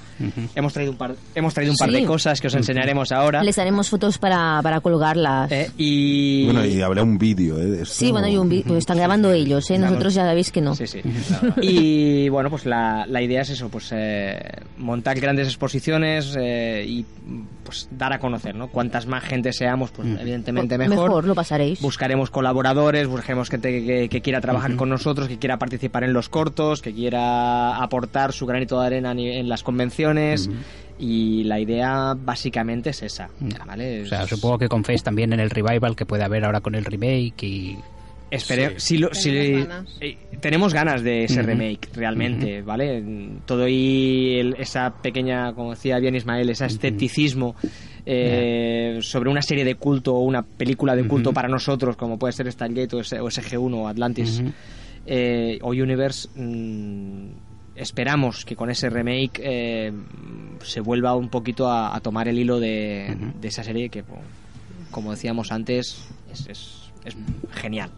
Hemos traído un par, hemos traído un par Sí. de cosas que os enseñaremos ahora. Les haremos fotos para, para colgarlas. Eh, y Bueno, y habrá un vídeo, ¿eh? esto. Sí, bueno, hay un vi- pues están grabando ellos, ¿eh? Nosotros ya sabéis que no. Sí, sí. y bueno, pues la, la idea es eso, pues eh, montar grandes exposiciones eh, y pues dar a conocer, ¿no? Cuantas más gente seamos, pues evidentemente mejor. Mejor lo pasaréis. Buscaremos colaboradores, buscaremos gente que, que quiera trabajar con nosotros, que quiera participar en los cortos, que quiera aportar su granito de arena en las convenciones. Y la idea básicamente es esa. ¿vale? O sea, Es- supongo que confiáis también en el revival que puede haber ahora con el remake y... Espere, si lo- si- Tenemos ganas. eh, tenemos ganas de ese remake, realmente, ¿vale? Todo y el- esa pequeña, como decía bien Ismael, ese escepticismo eh, sobre una serie de culto o una película de culto para nosotros, como puede ser Stargate o, S- o SG-1 o Atlantis eh, o Universe, mm, esperamos que con ese remake eh, se vuelva un poquito a, a tomar el hilo de, de esa serie que, como decíamos antes, es, es- es genial.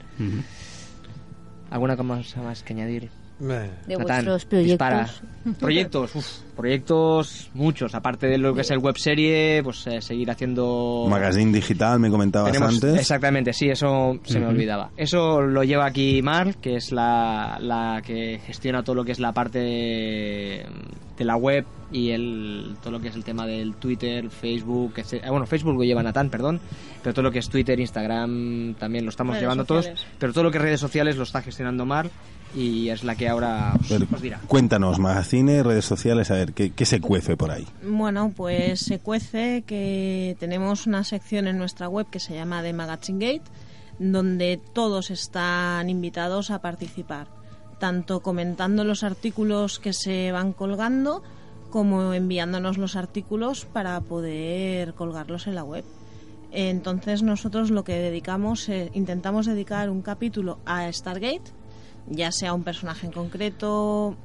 ¿Alguna cosa más que añadir? De Natán, vuestros proyectos. dispara. Proyectos, uf, proyectos muchos. Aparte de lo que es el web serie, pues eh, seguir haciendo. Magazine digital, me comentabas Tenemos- antes. Exactamente, sí, eso se me olvidaba. Eso lo lleva aquí Mar, que es la, la que gestiona todo lo que es la parte de, de la web y el, todo lo que es el tema del Twitter, Facebook, etc. Bueno, Facebook lo lleva Natán, perdón, pero todo lo que es Twitter, Instagram también lo estamos Redes llevando sociales. todos, pero todo lo que es redes sociales lo está gestionando Mar y es la que ahora os, Pero os dirá. cuéntanos, magazine, redes sociales, a ver, ¿qué, qué se cuece por ahí? Bueno, pues se cuece que tenemos una sección en nuestra web que se llama The Magazine Gate, donde todos están invitados a participar, tanto comentando los artículos que se van colgando, como enviándonos los artículos para poder colgarlos en la web. Entonces nosotros lo que dedicamos, eh, intentamos dedicar un capítulo a Stargate, ya sea un personaje en concreto,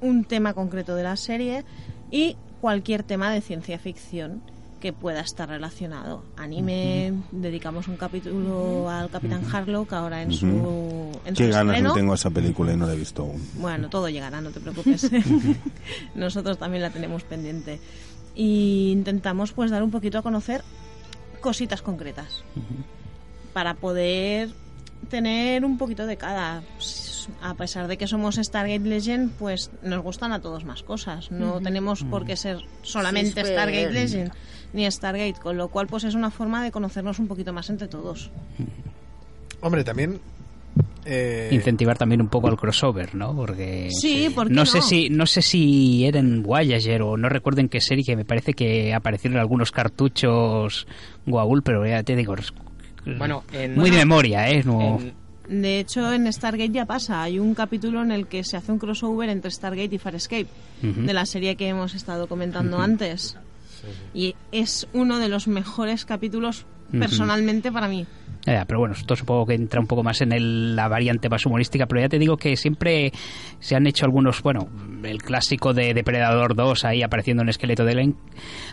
un tema concreto de la serie y cualquier tema de ciencia ficción que pueda estar relacionado. Anime, dedicamos un capítulo al Capitán Harlock ahora en su, en su Qué ganas estreno. no tengo a esa película y no la he visto aún. Bueno, todo llegará, no te preocupes. Nosotros también la tenemos pendiente. Y intentamos pues dar un poquito a conocer cositas concretas para poder tener un poquito de cada. A pesar de que somos Stargate Legend, pues nos gustan a todos más cosas. No tenemos por qué ser solamente Sí, Stargate Legend ni Stargate, con lo cual pues es una forma de conocernos un poquito más entre todos. Hombre, también... eh, incentivar también un poco al crossover, ¿no? Porque Sí, ¿por no no? sé si no sé si era en Voyager o no recuerdo en qué serie que me parece que aparecieron algunos cartuchos Goa'uld, pero ya te digo Bueno, en- muy de memoria, ¿eh? No- En- De hecho, en Stargate ya pasa. Hay un capítulo en el que se hace un crossover entre Stargate y Farscape, Ujú. de la serie que hemos estado comentando antes. Y es uno de los mejores capítulos personalmente para mí. Ya, pero bueno, esto supongo que entra un poco más en el- la variante más humorística, pero ya te digo que siempre se han hecho algunos, bueno, el clásico de Depredador 2 ahí apareciendo un esqueleto de Len.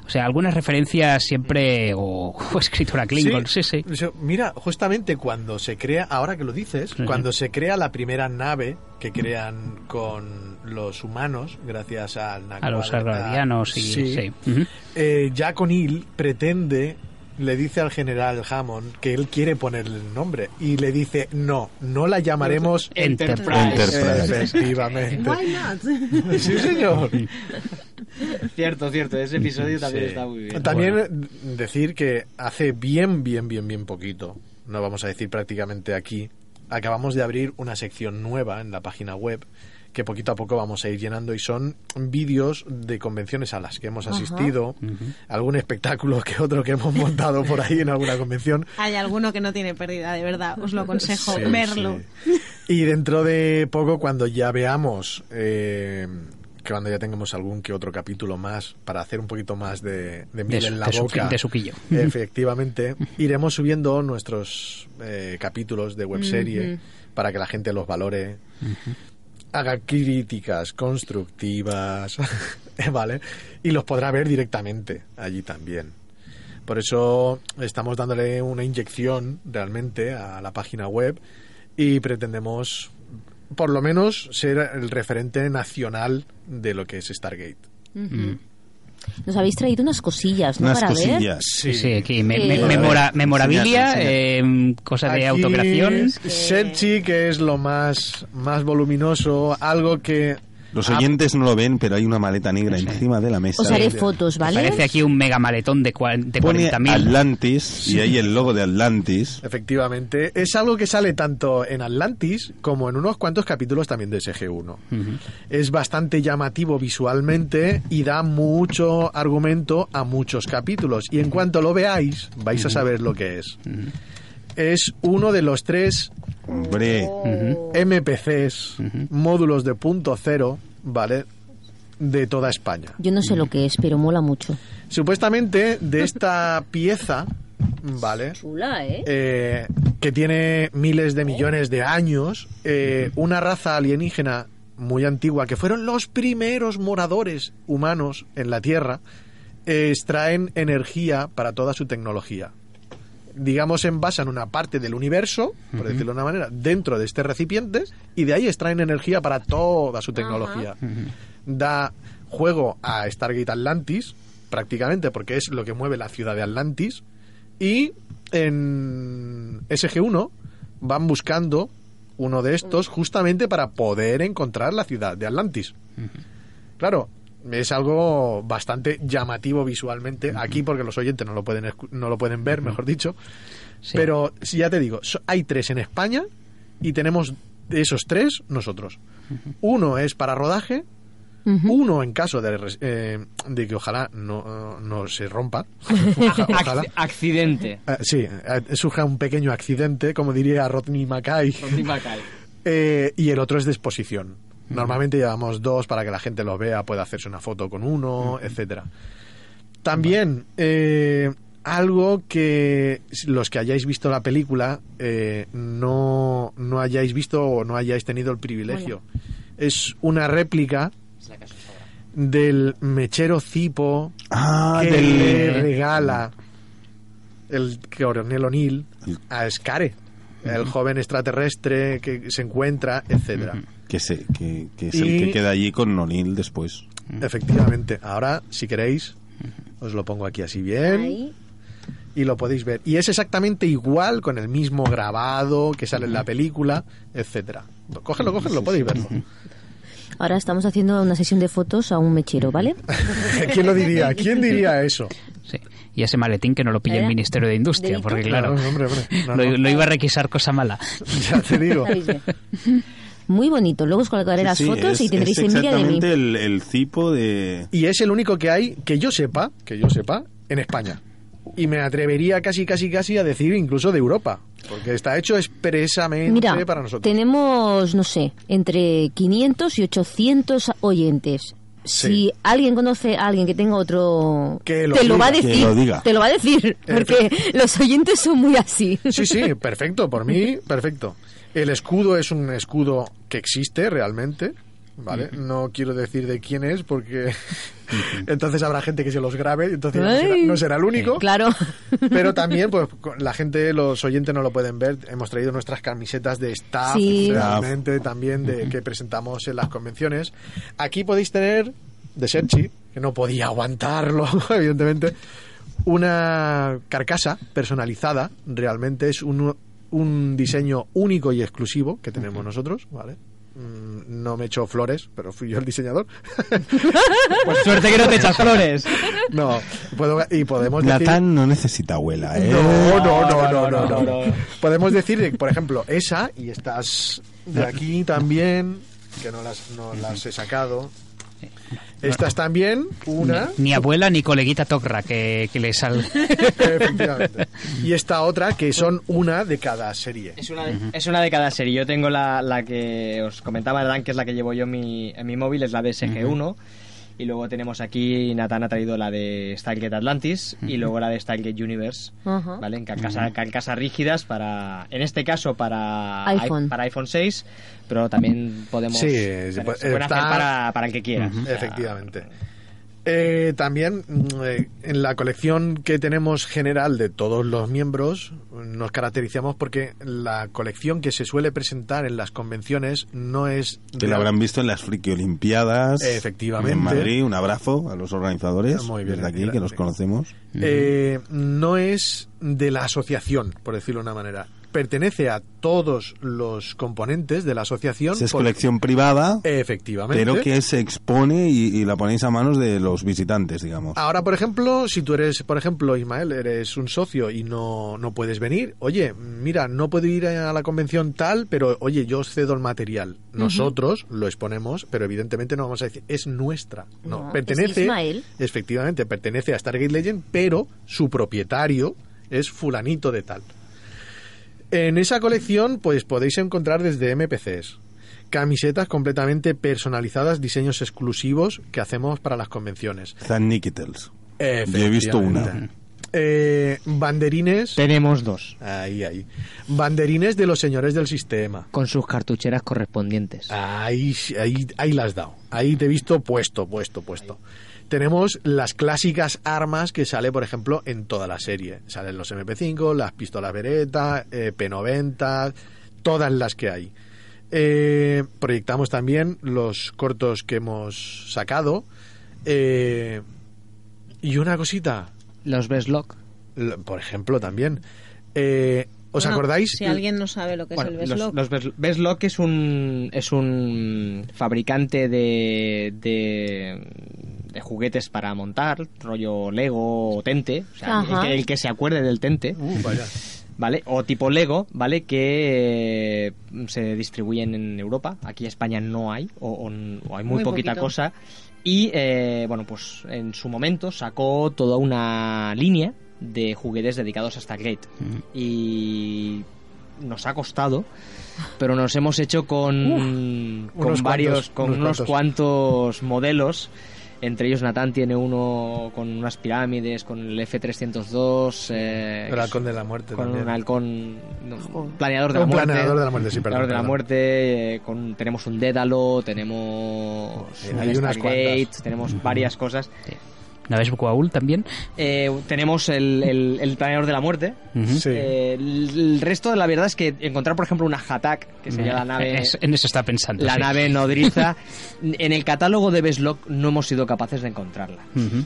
O sea, algunas referencias siempre, o, o escritura Klingon, sí, sí. Mira, justamente cuando se crea, ahora que lo dices, Sí. cuando se crea la primera nave que crean con los humanos, gracias al A los argadianos y... Sí. Ujú. eh, Jack O'Neill pretende, le dice al general Hammond que él quiere ponerle el nombre y le dice, no, no la llamaremos Enterprise. Enterprise. Efectivamente. Why not? Sí, señor. Cierto, cierto, ese episodio también Sí. está muy bien. También decir que hace bien, bien, bien, bien poquito, no vamos a decir prácticamente aquí, acabamos de abrir una sección nueva en la página web que poquito a poco vamos a ir llenando y son vídeos de convenciones a las que hemos asistido, algún espectáculo que otro que hemos montado por ahí en alguna convención. Hay alguno que no tiene pérdida, de verdad. Os lo aconsejo Sí, verlo. sí. Y dentro de poco, cuando ya veamos, eh, que cuando ya tengamos algún que otro capítulo más, para hacer un poquito más de, de miel De su- en la de su- boca. de suquillo. Efectivamente, iremos subiendo nuestros eh, capítulos de webserie para que la gente los valore. Haga críticas constructivas, ¿vale? Y los podrá ver directamente allí también. Por eso estamos dándole una inyección realmente a la página web y pretendemos, por lo menos, ser el referente nacional de lo que es Stargate. Nos habéis traído unas cosillas, ¿no? Unas Para ver. cosillas. Sí, sí, aquí me- Eh, me- memora- memorabilia, eh, cosa de Aquí, autocreación. Serchi, que es lo más, más voluminoso, algo que... Los Ah, oyentes no lo ven, pero hay una maleta negra encima de la mesa. Os haré fotos, ¿vale? Parece aquí un mega maletón de, de Pone 40.000. Atlantis y ahí el logo de Atlantis. Efectivamente, es algo que sale tanto en Atlantis como en unos cuantos capítulos también de SG-1. Ujú. Es bastante llamativo visualmente y da mucho argumento a muchos capítulos. Y en cuanto lo veáis, vais a saber lo que es. Es uno de los tres Hombre. MPCs, módulos de punto cero, ¿vale? De toda España. Yo no sé lo que es, pero mola mucho. Supuestamente de esta pieza, ¿vale? Chula, ¿eh? eh, que tiene miles de millones de años, eh, una raza alienígena muy antigua, que fueron los primeros moradores humanos en la Tierra, eh, extraen energía para toda su tecnología. Digamos, envasan una parte del universo, por decirlo de una manera, dentro de este recipiente y de ahí extraen energía para toda su tecnología. Da juego a Stargate Atlantis, prácticamente, porque es lo que mueve la ciudad de Atlantis. Y en SG1 van buscando uno de estos justamente para poder encontrar la ciudad de Atlantis. Claro, es algo bastante llamativo visualmente aquí porque los oyentes no lo pueden no lo pueden ver, mejor dicho. Sí. Pero si ya te digo, so- hay tres en España y tenemos de esos tres nosotros. Uno es para rodaje, uno en caso de, res- eh, de que ojalá no, no se rompa. ojalá. Acc- accidente. Eh, sí, eh, surja un pequeño accidente, como diría Rodney Mackay. Rodney Mackay. Eh, y el otro es de exposición. Normalmente llevamos dos para que la gente los vea, pueda hacerse una foto con uno, etcétera. También eh, algo que los que hayáis visto la película eh, no, no hayáis visto o no hayáis tenido el privilegio. Es una réplica del mechero cipo ah, que del- le regala el coronel O'Neill a Scare, el joven extraterrestre que se encuentra, etcétera. que, se, que, que es el Y- que queda allí con O'Neill después. Efectivamente. Ahora, si queréis, os lo pongo aquí así bien. Ahí. y lo podéis ver. Y es exactamente igual con el mismo grabado que sale en la película, etcétera. Cógelo, cógelo, podéis verlo. Ahora estamos haciendo una sesión de fotos a un mechero, ¿vale? ¿Quién lo diría? ¿Quién diría eso? Sí. Y ese maletín que no lo pille ¿Eh? el Ministerio de Industria, ¿Delito? porque claro, No, hombre, hombre. No, lo, no. lo iba a requisar cosa mala. Ya te digo. Muy bonito. Luego os colgaré las Sí, fotos es- y tendréis envidia de mí. exactamente el, el cipo de... Y es el único que hay, que yo sepa, que yo sepa, en España. Y me atrevería casi, casi, casi a decir incluso de Europa. Porque está hecho expresamente Mira, para nosotros. tenemos, no sé, entre 500 y 800 oyentes. Si alguien conoce a alguien que tenga otro, Que lo te lo va a diga, que decir. lo diga. Te lo va a decir, porque los oyentes son muy así. Sí, sí, perfecto, por mí, perfecto. El escudo es un escudo que existe realmente, ¿vale? No quiero decir de quién es porque entonces habrá gente que se los grabe, entonces no será, Ay. no será el único. Claro. Pero también, pues, la gente, los oyentes no lo pueden ver. Hemos traído nuestras camisetas de staff, Sí. realmente, también, de, que presentamos en las convenciones. Aquí podéis tener, de Serchi, que no podía aguantarlo, evidentemente, una carcasa personalizada. Realmente es un, un diseño único y exclusivo que tenemos nosotros, ¿vale? Mm, No me echo flores, pero fui yo el diseñador. Pues suerte que no te echas flores. no, puedo, y podemos decir... Natán no necesita abuela, ¿eh? No, no, no, no, no, no, no. Podemos decir, que, por ejemplo, esa y estas de aquí también, que no las, no las he sacado. Estas también, una. Ni abuela ni coleguita Tokra que, que le sal. Efectivamente. Y esta otra, que son una de cada serie. Es una, de, es una de cada serie. Yo tengo la, la que os comentaba, Dan, que es la que llevo yo en mi, en mi móvil, es la de SG1. Y luego tenemos aquí, Nathan ha traído la de Stargate Atlantis y luego la de Stargate Universe, Ajá. ¿vale? En carcasas, carcasas rígidas para, en este caso para iPhone. i- para iPhone 6, pero también podemos, Sí, se, se puede- pueden hacer para, para el que quiera. O sea, Efectivamente. Eh, también mm, eh, en la colección que tenemos general de todos los miembros nos caracterizamos porque la colección que se suele presentar en las convenciones no es Que lo habrán visto en las Friki Olimpiadas. Efectivamente. En Madrid. Un abrazo a los organizadores. Muy bien, desde aquí, que los conocemos. Eh, no es de la asociación, por decirlo de una manera. Pertenece a todos los componentes de la asociación. Es por- colección privada, Efectivamente. pero que se expone y, y la ponéis a manos de los visitantes, digamos. Ahora, por ejemplo, si tú eres, por ejemplo, Ismael, eres un socio y no, no puedes venir, oye, mira, no puedo ir a la convención tal, pero oye, yo os cedo el material. Nosotros lo exponemos, pero evidentemente no vamos a decir, es nuestra. No, No, es pertenece, Ismael. efectivamente, pertenece a Stargate Legend, pero su propietario es fulanito de tal. En esa colección, pues podéis encontrar desde MPCs, camisetas completamente personalizadas, diseños exclusivos que hacemos para las convenciones. Zan Nikitels. Yo he visto Efectivamente. Eh, banderines. Tenemos dos, Ahí, ahí. Banderines de los señores del sistema. con sus cartucheras correspondientes. Ahí, ahí, ahí las has dado. Ahí te he visto puesto, puesto, puesto. Tenemos las clásicas armas que sale, por ejemplo, en toda la serie. Salen los MP5, las pistolas Beretta, eh, P90, todas las que hay. Eh, proyectamos también los cortos que hemos sacado. Eh, y una cosita, Los Best Lock. l- por ejemplo, también. Eh, ¿Os Bueno, acordáis? Si alguien no sabe lo que Bueno, es el los, Best los Best- Best Lock es un es un fabricante de de juguetes para montar, rollo Lego o Tente, o sea, el que, el que se acuerde del Tente, Uh, vaya. ¿vale? O tipo Lego, ¿vale? Que eh, se distribuyen en Europa. Aquí en España no hay, o, o- o hay muy, Muy poquita poquito. cosa. Y, eh, bueno, pues en su momento sacó toda una línea de juguetes dedicados a Stargate. Y nos ha costado, pero nos hemos hecho con, con unos varios, cuantos, con unos unos cuantos. cuantos modelos. Entre ellos Natán tiene uno con unas pirámides, con el F-302. eh, El halcón de la muerte con también. un halcón no, un planeador de la Un muerte planeador de la muerte, sí, perdón, Planeador de la muerte eh, con, tenemos un Dédalo tenemos Sí, un hay unas cuantas. tenemos varias cosas Naves Guaul también. Eh, tenemos el, el, el planeador de la muerte. Sí. Eh, el, el resto de la verdad es que encontrar por ejemplo una Hatak que sería la nave Es- en eso está pensando. la sí. nave nodriza en el catálogo de Beslock no hemos sido capaces de encontrarla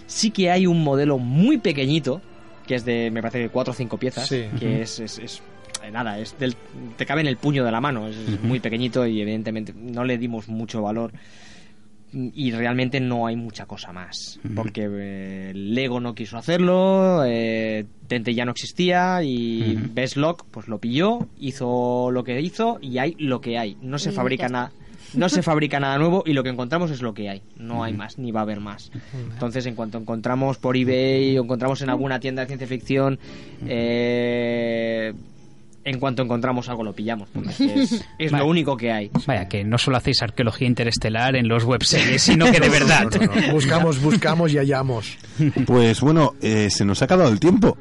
sí que hay un modelo muy pequeñito que es de, me parece, de cuatro o cinco piezas, Sí. que es, es, es- eh, nada, es del, te cabe en el puño de la mano, es, es muy pequeñito y evidentemente no le dimos mucho valor y realmente no hay mucha cosa más. Porque eh, Lego no quiso hacerlo eh, Tente ya no existía y Ujú. Best Lock pues lo pilló hizo lo que hizo y hay lo que hay. No se Y fabrica nada no se fabrica nada nuevo y lo que encontramos es lo que hay. No hay más ni va a haber más. Entonces en cuanto encontramos por eBay o encontramos en alguna tienda de ciencia ficción eh, en cuanto encontramos algo lo pillamos porque es, es- es Vale. lo único que hay Vaya, que no solo hacéis arqueología interestelar en los webseries, sino que de verdad. No, no, no. Buscamos, buscamos y hallamos. Pues bueno, eh, se nos ha acabado el tiempo.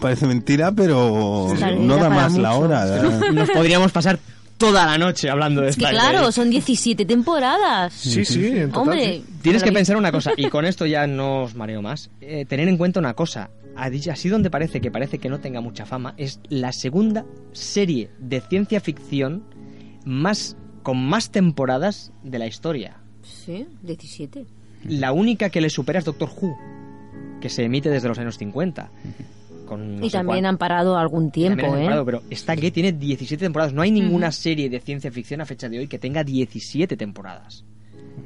Parece mentira, pero no da más la hora. nos podríamos pasar toda la noche hablando de Es que Star claro, son 17 temporadas. Sí, sí, en total, Hombre, sí. Tienes que pensar una cosa, y con esto ya no os mareo más. Eh, tener en cuenta una cosa. Así donde parece que parece que no tenga mucha fama, es la segunda serie de ciencia ficción más con más temporadas de la historia. Sí, 17. La única que le supera es Doctor Who, que se emite desde los años 50. Con no y también cuál- han parado algún tiempo, ¿eh? parado, pero Stargate tiene 17 temporadas. No hay ninguna serie de ciencia ficción a fecha de hoy que tenga 17 temporadas.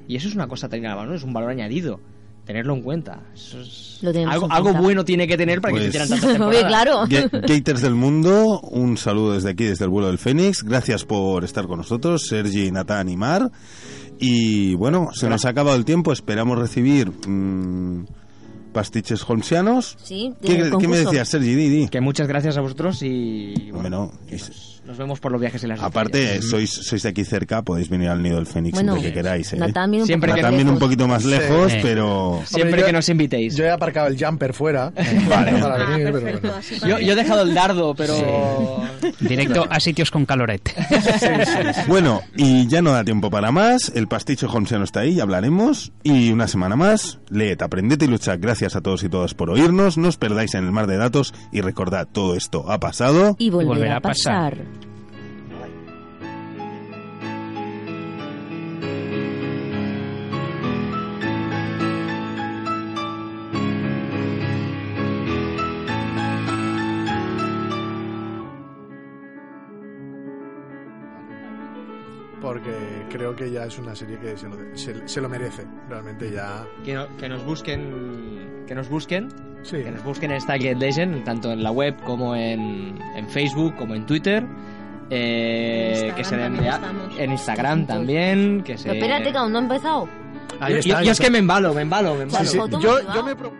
Y eso es una cosa a tener a la mano, es un valor añadido. Tenerlo en cuenta. Eso es- Lo tenemos algo, en algo cuenta. bueno tiene que tener para que Pues- se hicieran tantas temporadas. claro. Ga- Gators del mundo, un saludo desde aquí, desde el vuelo del Fénix. Gracias por estar con nosotros, Sergi, Natán y Mar. Y bueno, se nos ha acabado el tiempo. Esperamos recibir mm, pastiches holmesianos. Sí, ¿Qué, me decías, Sergi? Di, di. Que muchas gracias a vosotros y bueno, Bueno, y- nos, vemos por los viajes y las aparte, estrellas. sois, sois de aquí cerca, podéis venir al nido del Fénix Bueno, siempre que queráis. ¿eh? Un Siempre viene un lejos. poquito más lejos, Sí. pero... Siempre yo- que nos invitéis. Yo he aparcado el jumper fuera Vale. para Ah, venir, pero bueno. Yo, yo he dejado el dardo, pero... Directo a sitios con calorete. Bueno, y ya no da tiempo para más. El pasticho holmesiano está ahí, ya hablaremos. Y una semana más, leed, aprended y luchad. Gracias a todos y todas por oírnos. No os perdáis en el mar de datos y recordad, todo esto ha pasado. Y volverá, volverá a a pasar. pasar. Porque creo que ya es una serie que se lo, se, se lo merece. Realmente ya. Que, no- que nos busquen... Que nos busquen Sí. Que nos busquen en Stargate Legend, tanto en la web como en, en Facebook, como en Twitter. Eh, que se den en Instagram también. Que se... Pero espérate, que aún no ha empezado. Ahí Yo- está, yo, yo es que me embalo, me embalo, me embalo. Sí, sí. Yo, yo me pro-